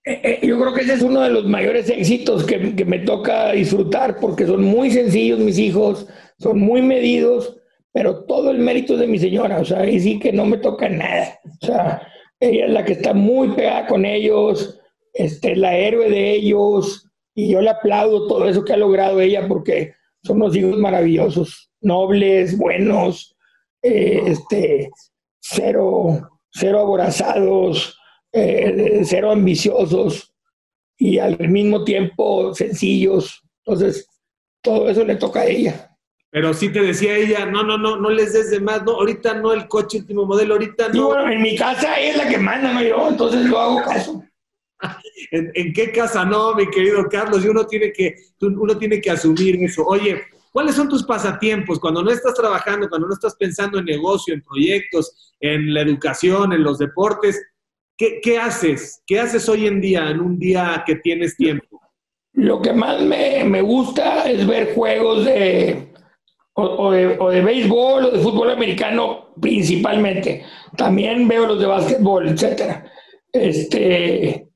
Eh, eh, yo creo que ese es uno de los mayores éxitos que, que, me toca disfrutar porque son muy sencillos mis hijos, son muy medidos, pero todo el mérito es de mi señora, o sea, y sí que no me toca nada. O sea, ella es la que está muy pegada con ellos, este, la héroe de ellos, y yo le aplaudo todo eso que ha logrado ella porque son unos hijos maravillosos, nobles, buenos, eh, este, cero, cero aborazados, eh, cero ambiciosos y al mismo tiempo sencillos. Entonces, todo eso le toca a ella. Pero sí te decía ella, no, no, no, no les des de más, no, ahorita no el coche último modelo, ahorita no. bueno, en mi casa es la que manda, no yo, entonces yo hago caso. (laughs) ¿En, qué casa no, mi querido Carlos? Y uno tiene, que, uno tiene que asumir eso. Oye, ¿cuáles son tus pasatiempos cuando no estás trabajando, cuando no estás pensando en negocio, en proyectos, en la educación, en los deportes? ¿Qué, haces? ¿Qué haces hoy en día, en un día que tienes tiempo? Lo que más me, gusta es ver juegos de o, de, o, de, béisbol o de fútbol americano principalmente. También veo los de básquetbol, etcétera. Este,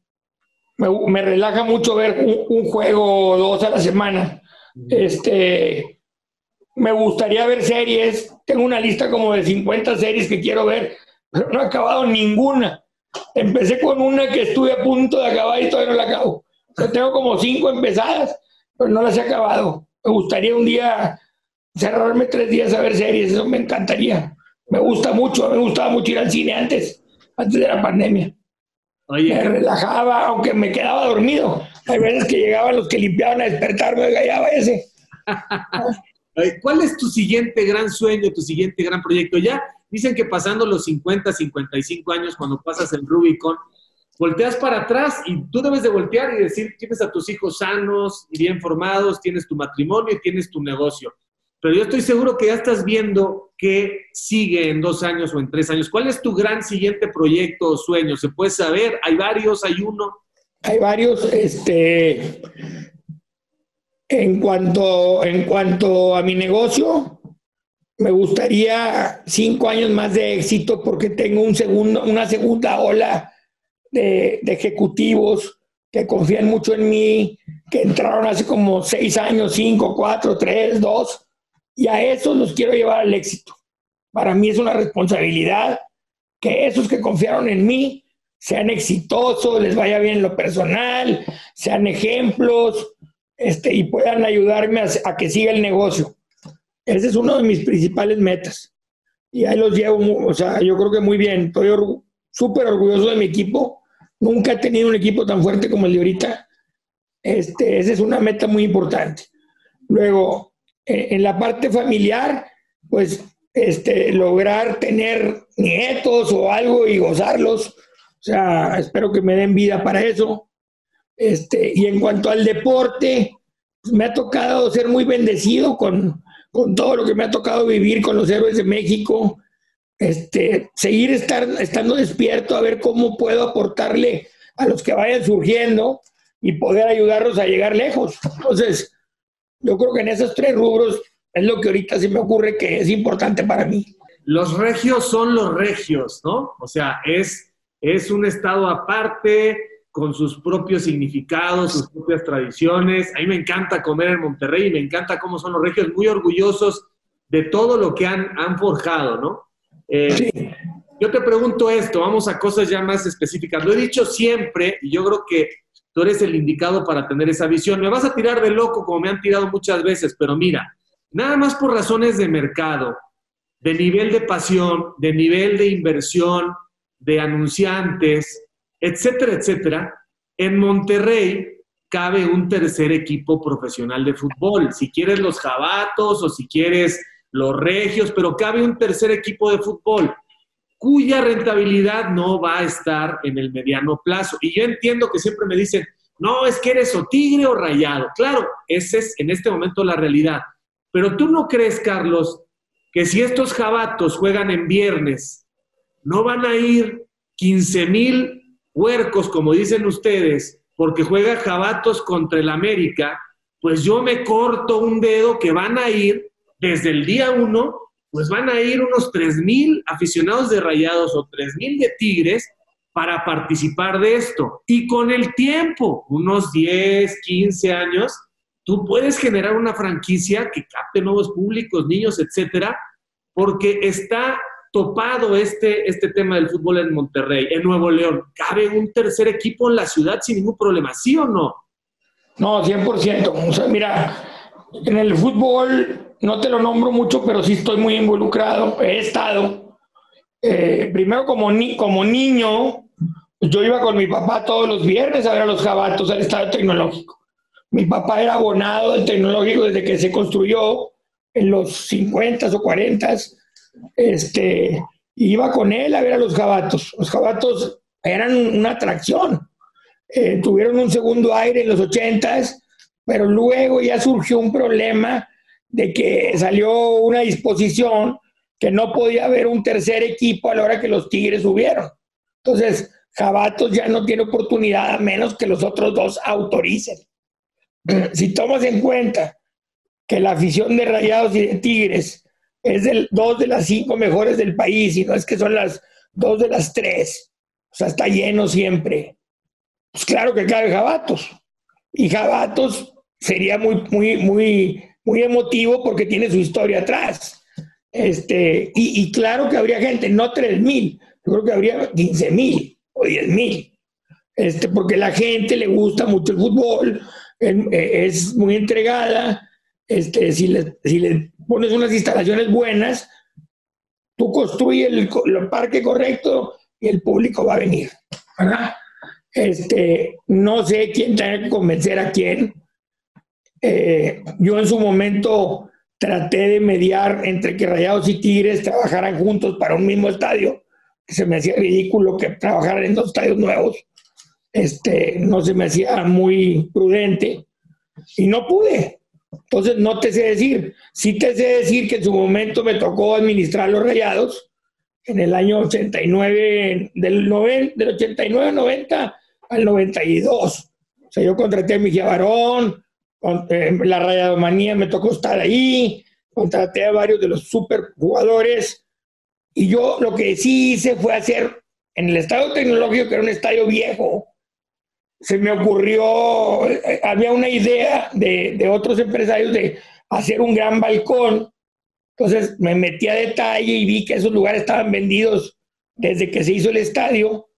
me, relaja mucho ver un, juego o dos a la semana. Este, me gustaría ver series. Tengo una lista como de 50 series que quiero ver, pero no he acabado ninguna. Empecé con una que estuve a punto de acabar y todavía no la acabo. tengo como cinco empezadas, pero no las he acabado. Me gustaría un día cerrarme tres días a ver series, eso me encantaría. Me gusta mucho, me gustaba mucho ir al cine antes, antes de la pandemia. Me relajaba, aunque me quedaba dormido. Hay veces que llegaban los que limpiaban a despertarme, ya váyase. ¿Cuál es tu siguiente gran sueño, tu siguiente gran proyecto? Ya dicen que pasando los 50, 55 años, cuando pasas el Rubicon, volteas para atrás y tú debes de voltear y decir, tienes a tus hijos sanos y bien formados, tienes tu matrimonio y tienes tu negocio. Pero yo estoy seguro que ya estás viendo qué sigue en dos años o en tres años. ¿Cuál es tu gran siguiente proyecto o sueño? ¿Se puede saber? ¿Hay varios? ¿Hay uno? Hay varios. Este, en, cuanto, en cuanto a mi negocio, me gustaría cinco años más de éxito porque tengo un segundo, una segunda ola de, de ejecutivos que confían mucho en mí, que entraron hace como seis años, cinco, cuatro, tres, dos, y a esos los quiero llevar al éxito. Para mí es una responsabilidad que esos que confiaron en mí sean exitosos, les vaya bien lo personal, sean ejemplos este, y puedan ayudarme a, que siga el negocio. Ese es uno de mis principales metas. Y ahí los llevo, o sea, yo creo que muy bien. Estoy súper orgulloso de mi equipo. Nunca he tenido un equipo tan fuerte como el de ahorita. Este, esa es una meta muy importante. Luego, eh, en la parte familiar, pues este, lograr tener nietos o algo y gozarlos. O sea, espero que me den vida para eso. Este, y en cuanto al deporte, pues, me ha tocado ser muy bendecido con, con, todo lo que me ha tocado vivir con los héroes de México. Este, seguir estar, estando despierto a ver cómo puedo aportarle a los que vayan surgiendo y poder ayudarlos a llegar lejos. Entonces, yo creo que en esos tres rubros es lo que ahorita se me ocurre que es importante para mí. Los regios son los regios, ¿no? O sea, es, es un estado aparte, con sus propios significados, sus propias tradiciones. A mí me encanta comer en Monterrey y me encanta cómo son los regios, muy orgullosos de todo lo que han, han forjado, ¿no? Eh, yo te pregunto esto, vamos a cosas ya más específicas. Lo he dicho siempre y yo creo que tú eres el indicado para tener esa visión. Me vas a tirar de loco como me han tirado muchas veces, pero mira, nada más por razones de mercado, de nivel de pasión, de nivel de inversión, de anunciantes, etcétera, etcétera, en Monterrey cabe un tercer equipo profesional de fútbol. Si quieres los jabatos o si quieres los regios, pero cabe un tercer equipo de fútbol. cuya rentabilidad no va a estar en el mediano plazo. Y yo entiendo que siempre me dicen, no, es que eres o tigre o rayado. Claro, esa es en este momento la realidad. Pero tú no crees, Carlos, que si estos jabatos juegan en viernes, no van a ir 15 mil huercos, como dicen ustedes, porque juega jabatos contra el América, pues yo me corto un dedo que van a ir desde el día uno, pues van a ir unos 3 mil aficionados de rayados o 3 mil de tigres para participar de esto. Y con el tiempo, unos 10, 15 años, tú puedes generar una franquicia que capte nuevos públicos, niños, etcétera, porque está topado este, este tema del fútbol en Monterrey, en Nuevo León. ¿Cabe un tercer equipo en la ciudad sin ningún problema, sí o no? No, 100%. O sea, mira, en el fútbol no te lo nombro mucho, pero sí estoy muy involucrado. He estado. Eh, primero como, ni, como niño, yo iba con mi papá todos los viernes a ver a los jabatos al estadio tecnológico. Mi papá era abonado del tecnológico desde que se construyó en los 50 o 40. Este, iba con él a ver a los jabatos. Los jabatos eran una atracción. Eh, tuvieron un segundo aire en los 80, pero luego ya surgió un problema de que salió una disposición que no podía haber un tercer equipo a la hora que los Tigres subieron. Entonces, Jabatos ya no tiene oportunidad a menos que los otros dos autoricen. (clears throat) Si tomas en cuenta que la afición de Rayados y de Tigres es del, dos de las cinco mejores del país, y no es que son las dos de las tres, o sea, está lleno siempre. Pues claro que cabe Jabatos. Y Jabatos sería muy, muy, muy, muy emotivo porque tiene su historia atrás. Este, y, y claro que habría gente, no 3 mil, yo creo que habría 15 mil o 10 mil. Este, porque la gente le gusta mucho el fútbol, eh, es muy entregada. Este, si, le, si le pones unas instalaciones buenas, tú construyes el, el, parque correcto y el público va a venir. ¿verdad? Este, no sé quién tiene que convencer a quién. Eh, yo en su momento traté de mediar entre que Rayados y Tigres trabajaran juntos para un mismo estadio, se me hacía ridículo que trabajaran en dos estadios nuevos este, no se me hacía muy prudente y no pude. Entonces, no te sé decir. Sí te sé decir que en su momento me tocó administrar los rayados en el año 89, del, 90, del 89, 90 al 92. O sea, yo contraté a Miguel Barón, con, eh, la rayadomanía me tocó estar ahí, contraté a varios de los super jugadores y yo lo que sí hice fue hacer en el estadio tecnológico, que era un estadio viejo, se me ocurrió, eh, había una idea de, otros empresarios de hacer un gran balcón. Entonces me metí a detalle y vi que esos lugares estaban vendidos desde que se hizo el estadio.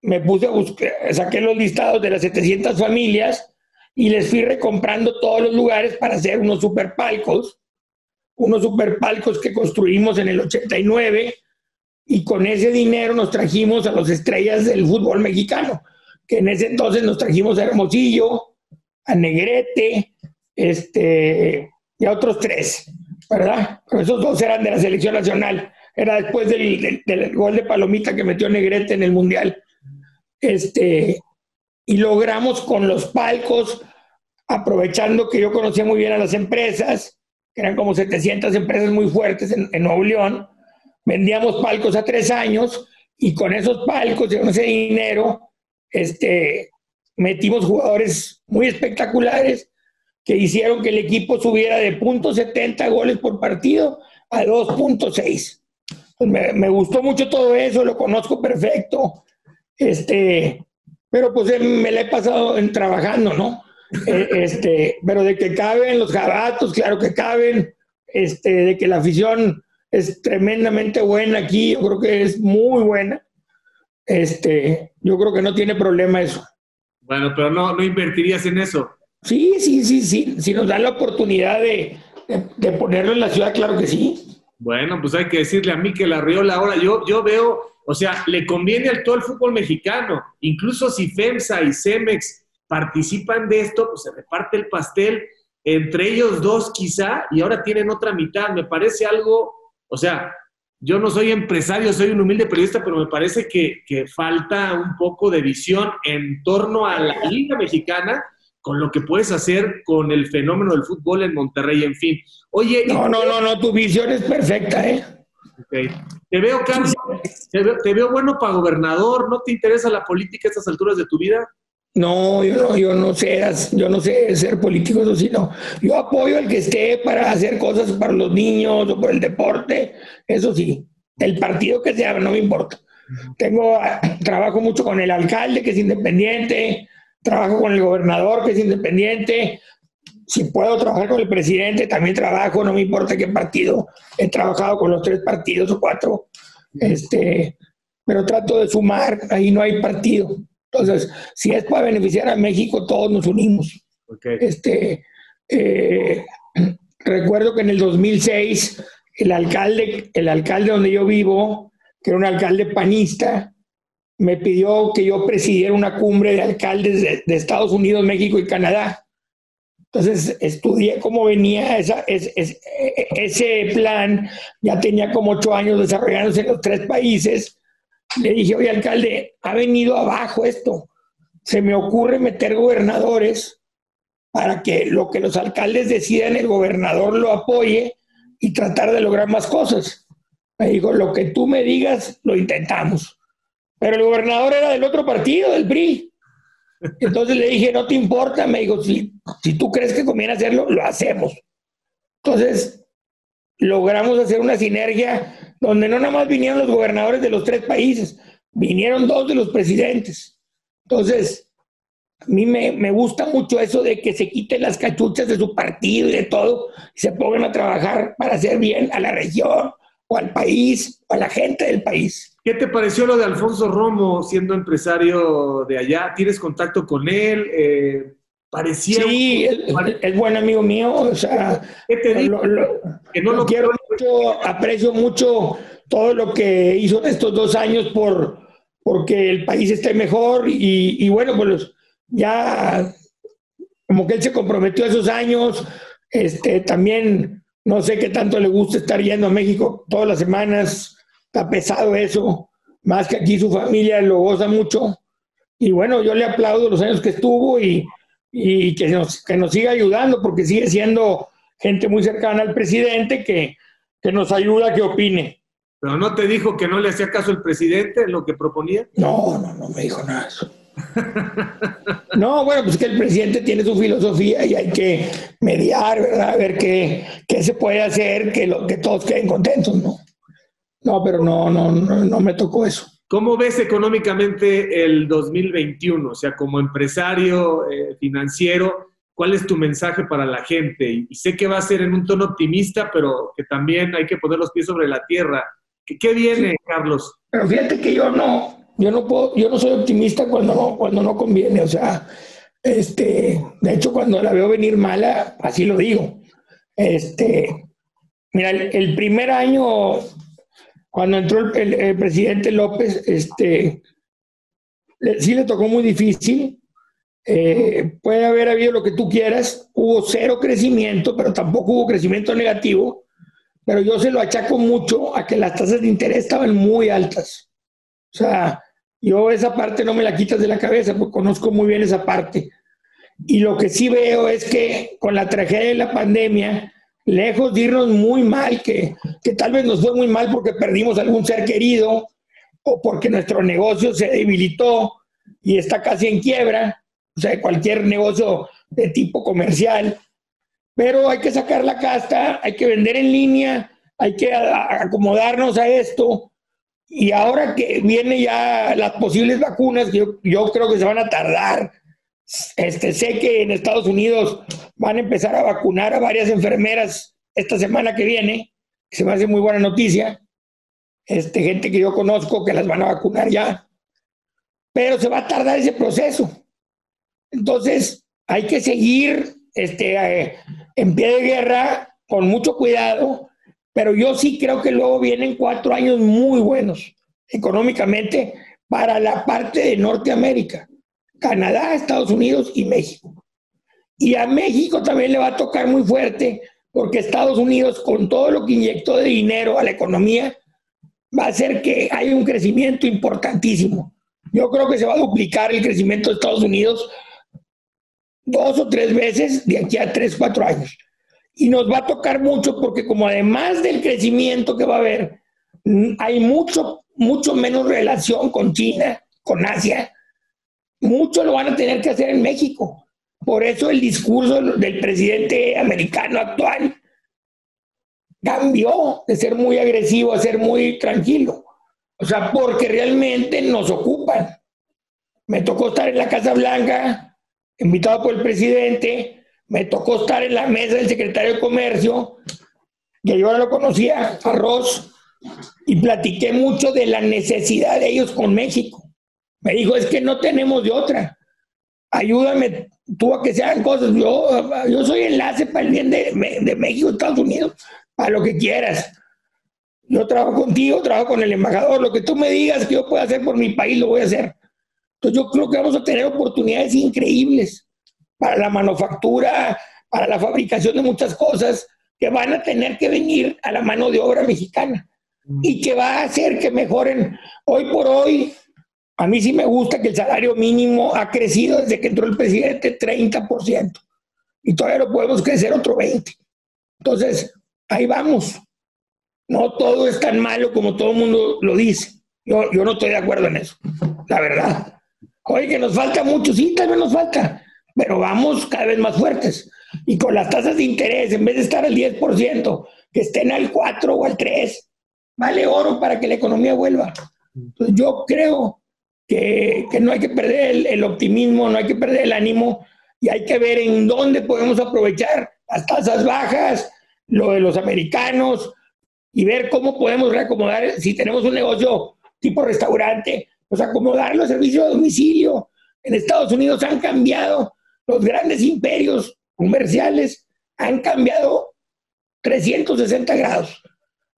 Me puse a buscar, saqué los listados de las 700 familias y les fui recomprando todos los lugares para hacer unos super palcos, unos super palcos que construimos en el 89 y con ese dinero nos trajimos a las estrellas del fútbol mexicano en ese entonces nos trajimos a Hermosillo, a Negrete, este, y a otros tres, ¿verdad? Pero esos dos eran de la selección nacional. Era después del, gol de Palomita que metió Negrete en el Mundial. Este, y logramos con los palcos, aprovechando que yo conocía muy bien a las empresas, que eran como 700 empresas muy fuertes en, en Nuevo León, vendíamos palcos a tres años y con esos palcos y con ese dinero este, metimos jugadores muy espectaculares que hicieron que el equipo subiera de .70 goles por partido a 2.6. Pues me, me, gustó mucho todo eso, lo conozco perfecto, este, pero pues me la he pasado en trabajando, ¿no? Eh, este, pero de que caben los jabatos, claro que caben, este, de que la afición es tremendamente buena aquí, yo creo que es muy buena este, yo creo que no tiene problema eso. Bueno, pero no, no invertirías en eso. Sí, sí, sí, sí. Si nos dan la oportunidad de, de, de ponerlo en la ciudad, claro que sí. Bueno, pues hay que decirle a mí que la Riola ahora, yo, yo veo, o sea, le conviene al todo el fútbol mexicano. Incluso si FEMSA y CEMEX participan de esto, pues se reparte el pastel entre ellos dos quizá y ahora tienen otra mitad. Me parece algo, o sea, yo no soy empresario, soy un humilde periodista, pero me parece que, que falta un poco de visión en torno a la Liga Mexicana con lo que puedes hacer con el fenómeno del fútbol en Monterrey, en fin. Oye. No, no, no, no, tu visión es perfecta, ¿eh? Okay. Te veo, Carlos, te veo, te veo, bueno para gobernador, ¿no te interesa la política a estas alturas de tu vida? No, yo no, yo no sé, yo no sé ser político, eso sí, no. Yo apoyo al que esté para hacer cosas para los niños o por el deporte, eso sí. El partido que sea, no me importa. Tengo, (clears throat) trabajo mucho con el alcalde, que es independiente, trabajo con el gobernador, que es independiente. Si puedo trabajar con el presidente, también trabajo, no me importa qué partido. He trabajado con los tres partidos o cuatro. Este, pero trato de sumar, ahí no hay partido. Entonces, si es para beneficiar a México, todos nos unimos. Este, eh, (clears throat) recuerdo que en el 2006, el alcalde, el alcalde donde yo vivo, que era un alcalde panista, me pidió que yo presidiera una cumbre de alcaldes de, Estados Unidos, México y Canadá. Entonces estudié cómo venía esa, ese plan, ya tenía como ocho años desarrollándose en los tres países. Le dije, oye, alcalde, ha venido abajo esto. Se me ocurre meter gobernadores para que lo que los alcaldes decidan, el gobernador lo apoye y tratar de lograr más cosas. Me dijo, lo que tú me digas, lo intentamos. Pero el gobernador era del otro partido, del PRI. Entonces le dije, no te importa, me dijo, si, si tú crees que conviene hacerlo, lo hacemos. Entonces, logramos hacer una sinergia donde no nada más vinieron los gobernadores de los tres países, vinieron dos de los presidentes. Entonces, a mí me, me, gusta mucho eso de que se quiten las cachuchas de su partido y de todo y se pongan a trabajar para hacer bien a la región o al país o a la gente del país. ¿Qué te pareció lo de Alfonso Romo siendo empresario de allá? ¿Tienes contacto con él? Eh, parecía. Sí, es, buen amigo mío. O sea, ¿Qué te digo? que no lo quiero mucho, aprecio mucho todo lo que hizo en estos dos años por porque el país esté mejor y, y bueno, pues ya como que él se comprometió esos años, este, también no sé qué tanto le gusta estar yendo a México todas las semanas está pesado eso, más que aquí su familia lo goza mucho. Y bueno, yo le aplaudo los años que estuvo y, y que, nos, que nos siga ayudando, porque sigue siendo gente muy cercana al presidente que, que nos ayuda a que opine. ¿Pero no te dijo que no le hacía caso el presidente en lo que proponía? No, no, no me dijo nada de eso. (laughs) No, bueno, pues que el presidente tiene su filosofía y hay que mediar, ¿verdad? A ver qué, qué se puede hacer, que, lo, que todos queden contentos, ¿no? No, pero no, no, no, me tocó eso. ¿Cómo ves económicamente el 2021? O sea, como empresario eh, financiero, ¿cuál es tu mensaje para la gente? Y, sé que va a ser en un tono optimista, pero que también hay que poner los pies sobre la tierra. ¿Qué, viene, Carlos? Pero fíjate que yo no, yo no puedo, yo no soy optimista cuando no, cuando no conviene. O sea, este, de hecho, cuando la veo venir mala, así lo digo. Este, mira, el primer año cuando entró el, presidente López, este, sí le tocó muy difícil. Eh, puede haber habido lo que tú quieras, hubo cero crecimiento, pero tampoco hubo crecimiento negativo. Pero yo se lo achaco mucho a que las tasas de interés estaban muy altas. O sea, yo esa parte no me la quitas de la cabeza, porque conozco muy bien esa parte. Y lo que sí veo es que con la tragedia de la pandemia, lejos de irnos muy mal, que, que tal vez nos fue muy mal porque perdimos algún ser querido o porque nuestro negocio se debilitó y está casi en quiebra, o sea, cualquier negocio de tipo comercial, pero hay que sacar la casta, hay que vender en línea, hay que acomodarnos a esto. Y ahora que vienen ya las posibles vacunas, yo, yo creo que se van a tardar este, sé que en Estados Unidos van a empezar a vacunar a varias enfermeras esta semana que viene, que se me hace muy buena noticia. Este, gente que yo conozco que las van a vacunar ya. Pero se va a tardar ese proceso. Entonces, hay que seguir este, eh, en pie de guerra con mucho cuidado, pero yo sí creo que luego vienen cuatro años muy buenos económicamente para la parte de Norteamérica. Canadá, Estados Unidos y México. Y a México también le va a tocar muy fuerte porque Estados Unidos, con todo lo que inyectó de dinero a la economía, va a hacer que haya un crecimiento importantísimo. Yo creo que se va a duplicar el crecimiento de Estados Unidos dos o tres veces de aquí a tres, cuatro años. Y nos va a tocar mucho porque como además del crecimiento que va a haber, hay mucho, mucho menos relación con China, con Asia, mucho lo van a tener que hacer en México. Por eso el discurso del presidente americano actual cambió de ser muy agresivo a ser muy tranquilo. O sea, porque realmente nos ocupan. Me tocó estar en la Casa Blanca, invitado por el presidente, me tocó estar en la mesa del secretario de Comercio, que yo no lo conocía, a Ross, y platiqué mucho de la necesidad de ellos con México. Me dijo, es que no tenemos de otra. Ayúdame tú a que se hagan cosas. Yo, yo soy enlace para el bien de, de México, Estados Unidos, para lo que quieras. Yo trabajo contigo, trabajo con el embajador. Lo que tú me digas que yo pueda hacer por mi país, lo voy a hacer. Entonces yo creo que vamos a tener oportunidades increíbles para la manufactura, para la fabricación de muchas cosas que van a tener que venir a la mano de obra mexicana y que va a hacer que mejoren. Hoy por hoy, a mí sí me gusta que el salario mínimo ha crecido desde que entró el presidente 30% y todavía lo podemos crecer otro 20%. Entonces, ahí vamos. No todo es tan malo como todo el mundo lo dice. Yo, yo no estoy de acuerdo en eso, la verdad. Oye, que nos falta mucho, sí, tal vez nos falta, pero vamos cada vez más fuertes. Y con las tasas de interés, en vez de estar al 10%, que estén al 4 o al 3, vale oro para que la economía vuelva. Entonces yo creo que, que no hay que perder el, el, optimismo, no hay que perder el ánimo y hay que ver en dónde podemos aprovechar las tasas bajas, lo de los americanos y ver cómo podemos reacomodar, si tenemos un negocio tipo restaurante, pues acomodar los servicios de domicilio. En Estados Unidos han cambiado, los grandes imperios comerciales han cambiado 360 grados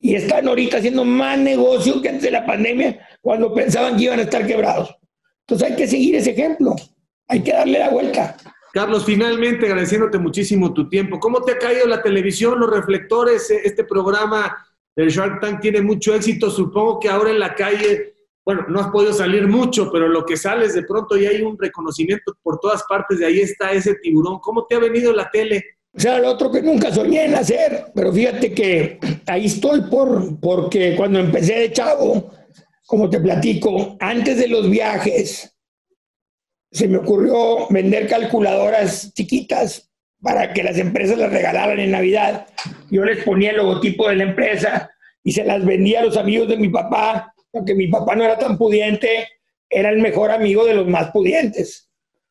y están ahorita haciendo más negocio que antes de la pandemia cuando pensaban que iban a estar quebrados. Entonces hay que seguir ese ejemplo, hay que darle la vuelta. Carlos, finalmente agradeciéndote muchísimo tu tiempo. ¿Cómo te ha caído la televisión, los reflectores? Este programa del Shark Tank tiene mucho éxito. Supongo que ahora en la calle, bueno, no has podido salir mucho, pero lo que sales de pronto ya hay un reconocimiento por todas partes. De ahí está ese tiburón. ¿Cómo te ha venido la tele? O sea, lo otro que nunca soñé en hacer, pero fíjate que ahí estoy por, porque cuando empecé de chavo, como te platico, antes de los viajes, se me ocurrió vender calculadoras chiquitas para que las empresas las regalaran en Navidad. Yo les ponía el logotipo de la empresa y se las vendía a los amigos de mi papá, porque mi papá no era tan pudiente, era el mejor amigo de los más pudientes.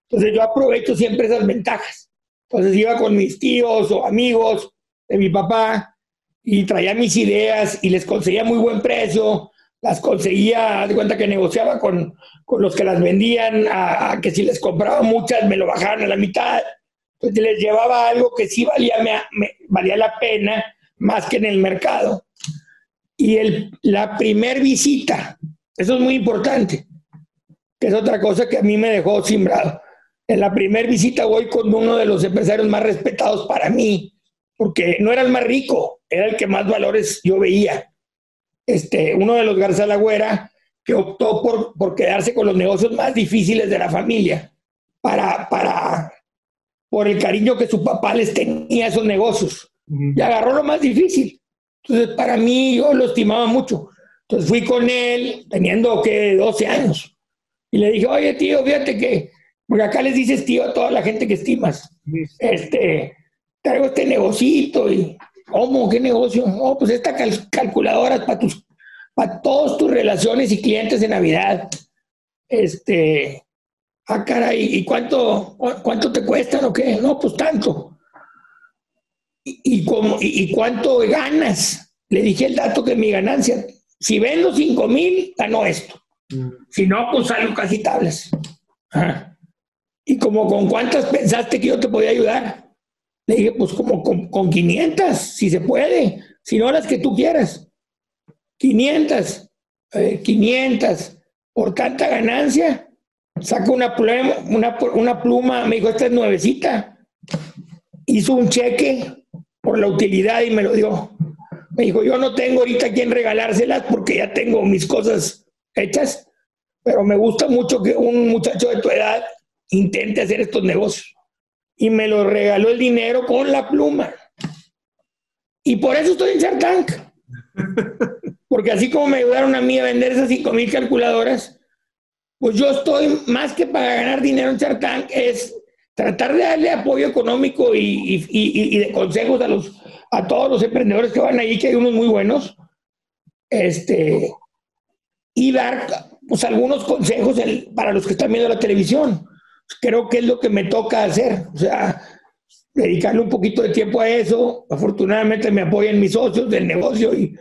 Entonces yo aprovecho siempre esas ventajas. Entonces iba con mis tíos o amigos de mi papá y traía mis ideas y les conseguía muy buen precio, las conseguía, de cuenta que negociaba con, con los que las vendían, a, que si les compraba muchas me lo bajaban a la mitad. Entonces les llevaba algo que sí valía, me, valía la pena más que en el mercado. Y el, la primer visita, eso es muy importante, que es otra cosa que a mí me dejó simbrado. En la primera visita voy con uno de los empresarios más respetados para mí, porque no era el más rico, era el que más valores yo veía. Este, uno de los Garza Lagüera, que optó por, por quedarse con los negocios más difíciles de la familia, para, para, por el cariño que su papá les tenía a esos negocios. Y agarró lo más difícil. Entonces, para mí, yo lo estimaba mucho. Entonces fui con él, teniendo que 12 años. Y le dije, oye, tío, fíjate que porque acá les dices tío a toda la gente que estimas. Este, traigo este negocito y, ¿cómo? ¿Qué negocio? Oh, pues esta cal calculadora es para tus, para todas tus relaciones y clientes de Navidad. Este, ah, caray, ¿y cuánto, cuánto te cuestan o qué? No, pues tanto. ¿Y, y, cómo, y, y cuánto ganas? Le dije el dato que mi ganancia, si vendo 5 mil, gano esto. Mm. Si no, pues salgo casi tablas. Ajá. Y como con cuántas pensaste que yo te podía ayudar. Le dije, pues como con, con 500, si se puede, si no las que tú quieras. 500, eh, 500, por tanta ganancia, saca una pluma, una, una pluma, me dijo, esta es nuevecita. Hizo un cheque por la utilidad y me lo dio. Me dijo, yo no tengo ahorita quien regalárselas porque ya tengo mis cosas hechas, pero me gusta mucho que un muchacho de tu edad intente hacer estos negocios. Y me lo regaló el dinero con la pluma. Y por eso estoy en Shark Tank. (laughs) Porque así como me ayudaron a mí a vender esas 5 mil calculadoras, pues yo estoy más que para ganar dinero en Shark Tank, es tratar de darle apoyo económico y, y, y, de consejos a, los, a todos los emprendedores que van ahí, que hay unos muy buenos, este, y dar pues, algunos consejos para los que están viendo la televisión. Creo que es lo que me toca hacer, o sea, dedicarle un poquito de tiempo a eso. Afortunadamente me apoyan mis socios del negocio y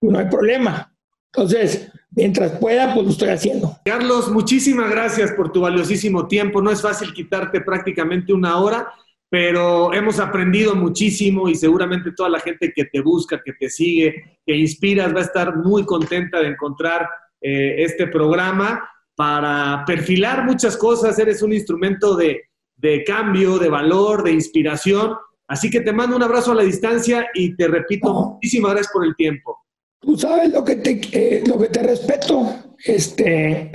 no hay problema. Entonces, mientras pueda, pues lo estoy haciendo. Carlos, muchísimas gracias por tu valiosísimo tiempo. No es fácil quitarte prácticamente una hora, pero hemos aprendido muchísimo y seguramente toda la gente que te busca, que te sigue, que inspiras, va a estar muy contenta de encontrar eh, este programa para perfilar muchas cosas. Eres un instrumento de, de cambio, de valor, de inspiración. Así que te mando un abrazo a la distancia y te repito, muchísimas gracias por el tiempo. Tú sabes lo que te, eh, lo que te respeto. Este,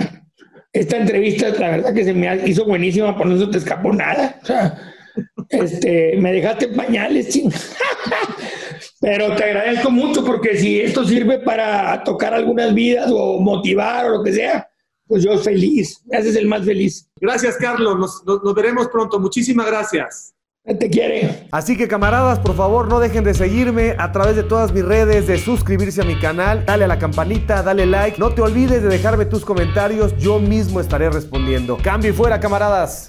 esta entrevista, la verdad que se me hizo buenísima, por no te escapó nada. O sea, este, me dejaste pañales, (laughs) Pero te agradezco mucho porque si esto sirve para tocar algunas vidas o motivar o lo que sea, pues yo feliz. Me haces el más feliz. Gracias, Carlos. Nos, nos veremos pronto. Muchísimas gracias te quiere. Así que camaradas, por favor, no dejen de seguirme a través de todas mis redes, de suscribirse a mi canal, dale a la campanita, dale like. No te olvides de dejarme tus comentarios, yo mismo estaré respondiendo. Cambio y fuera, camaradas.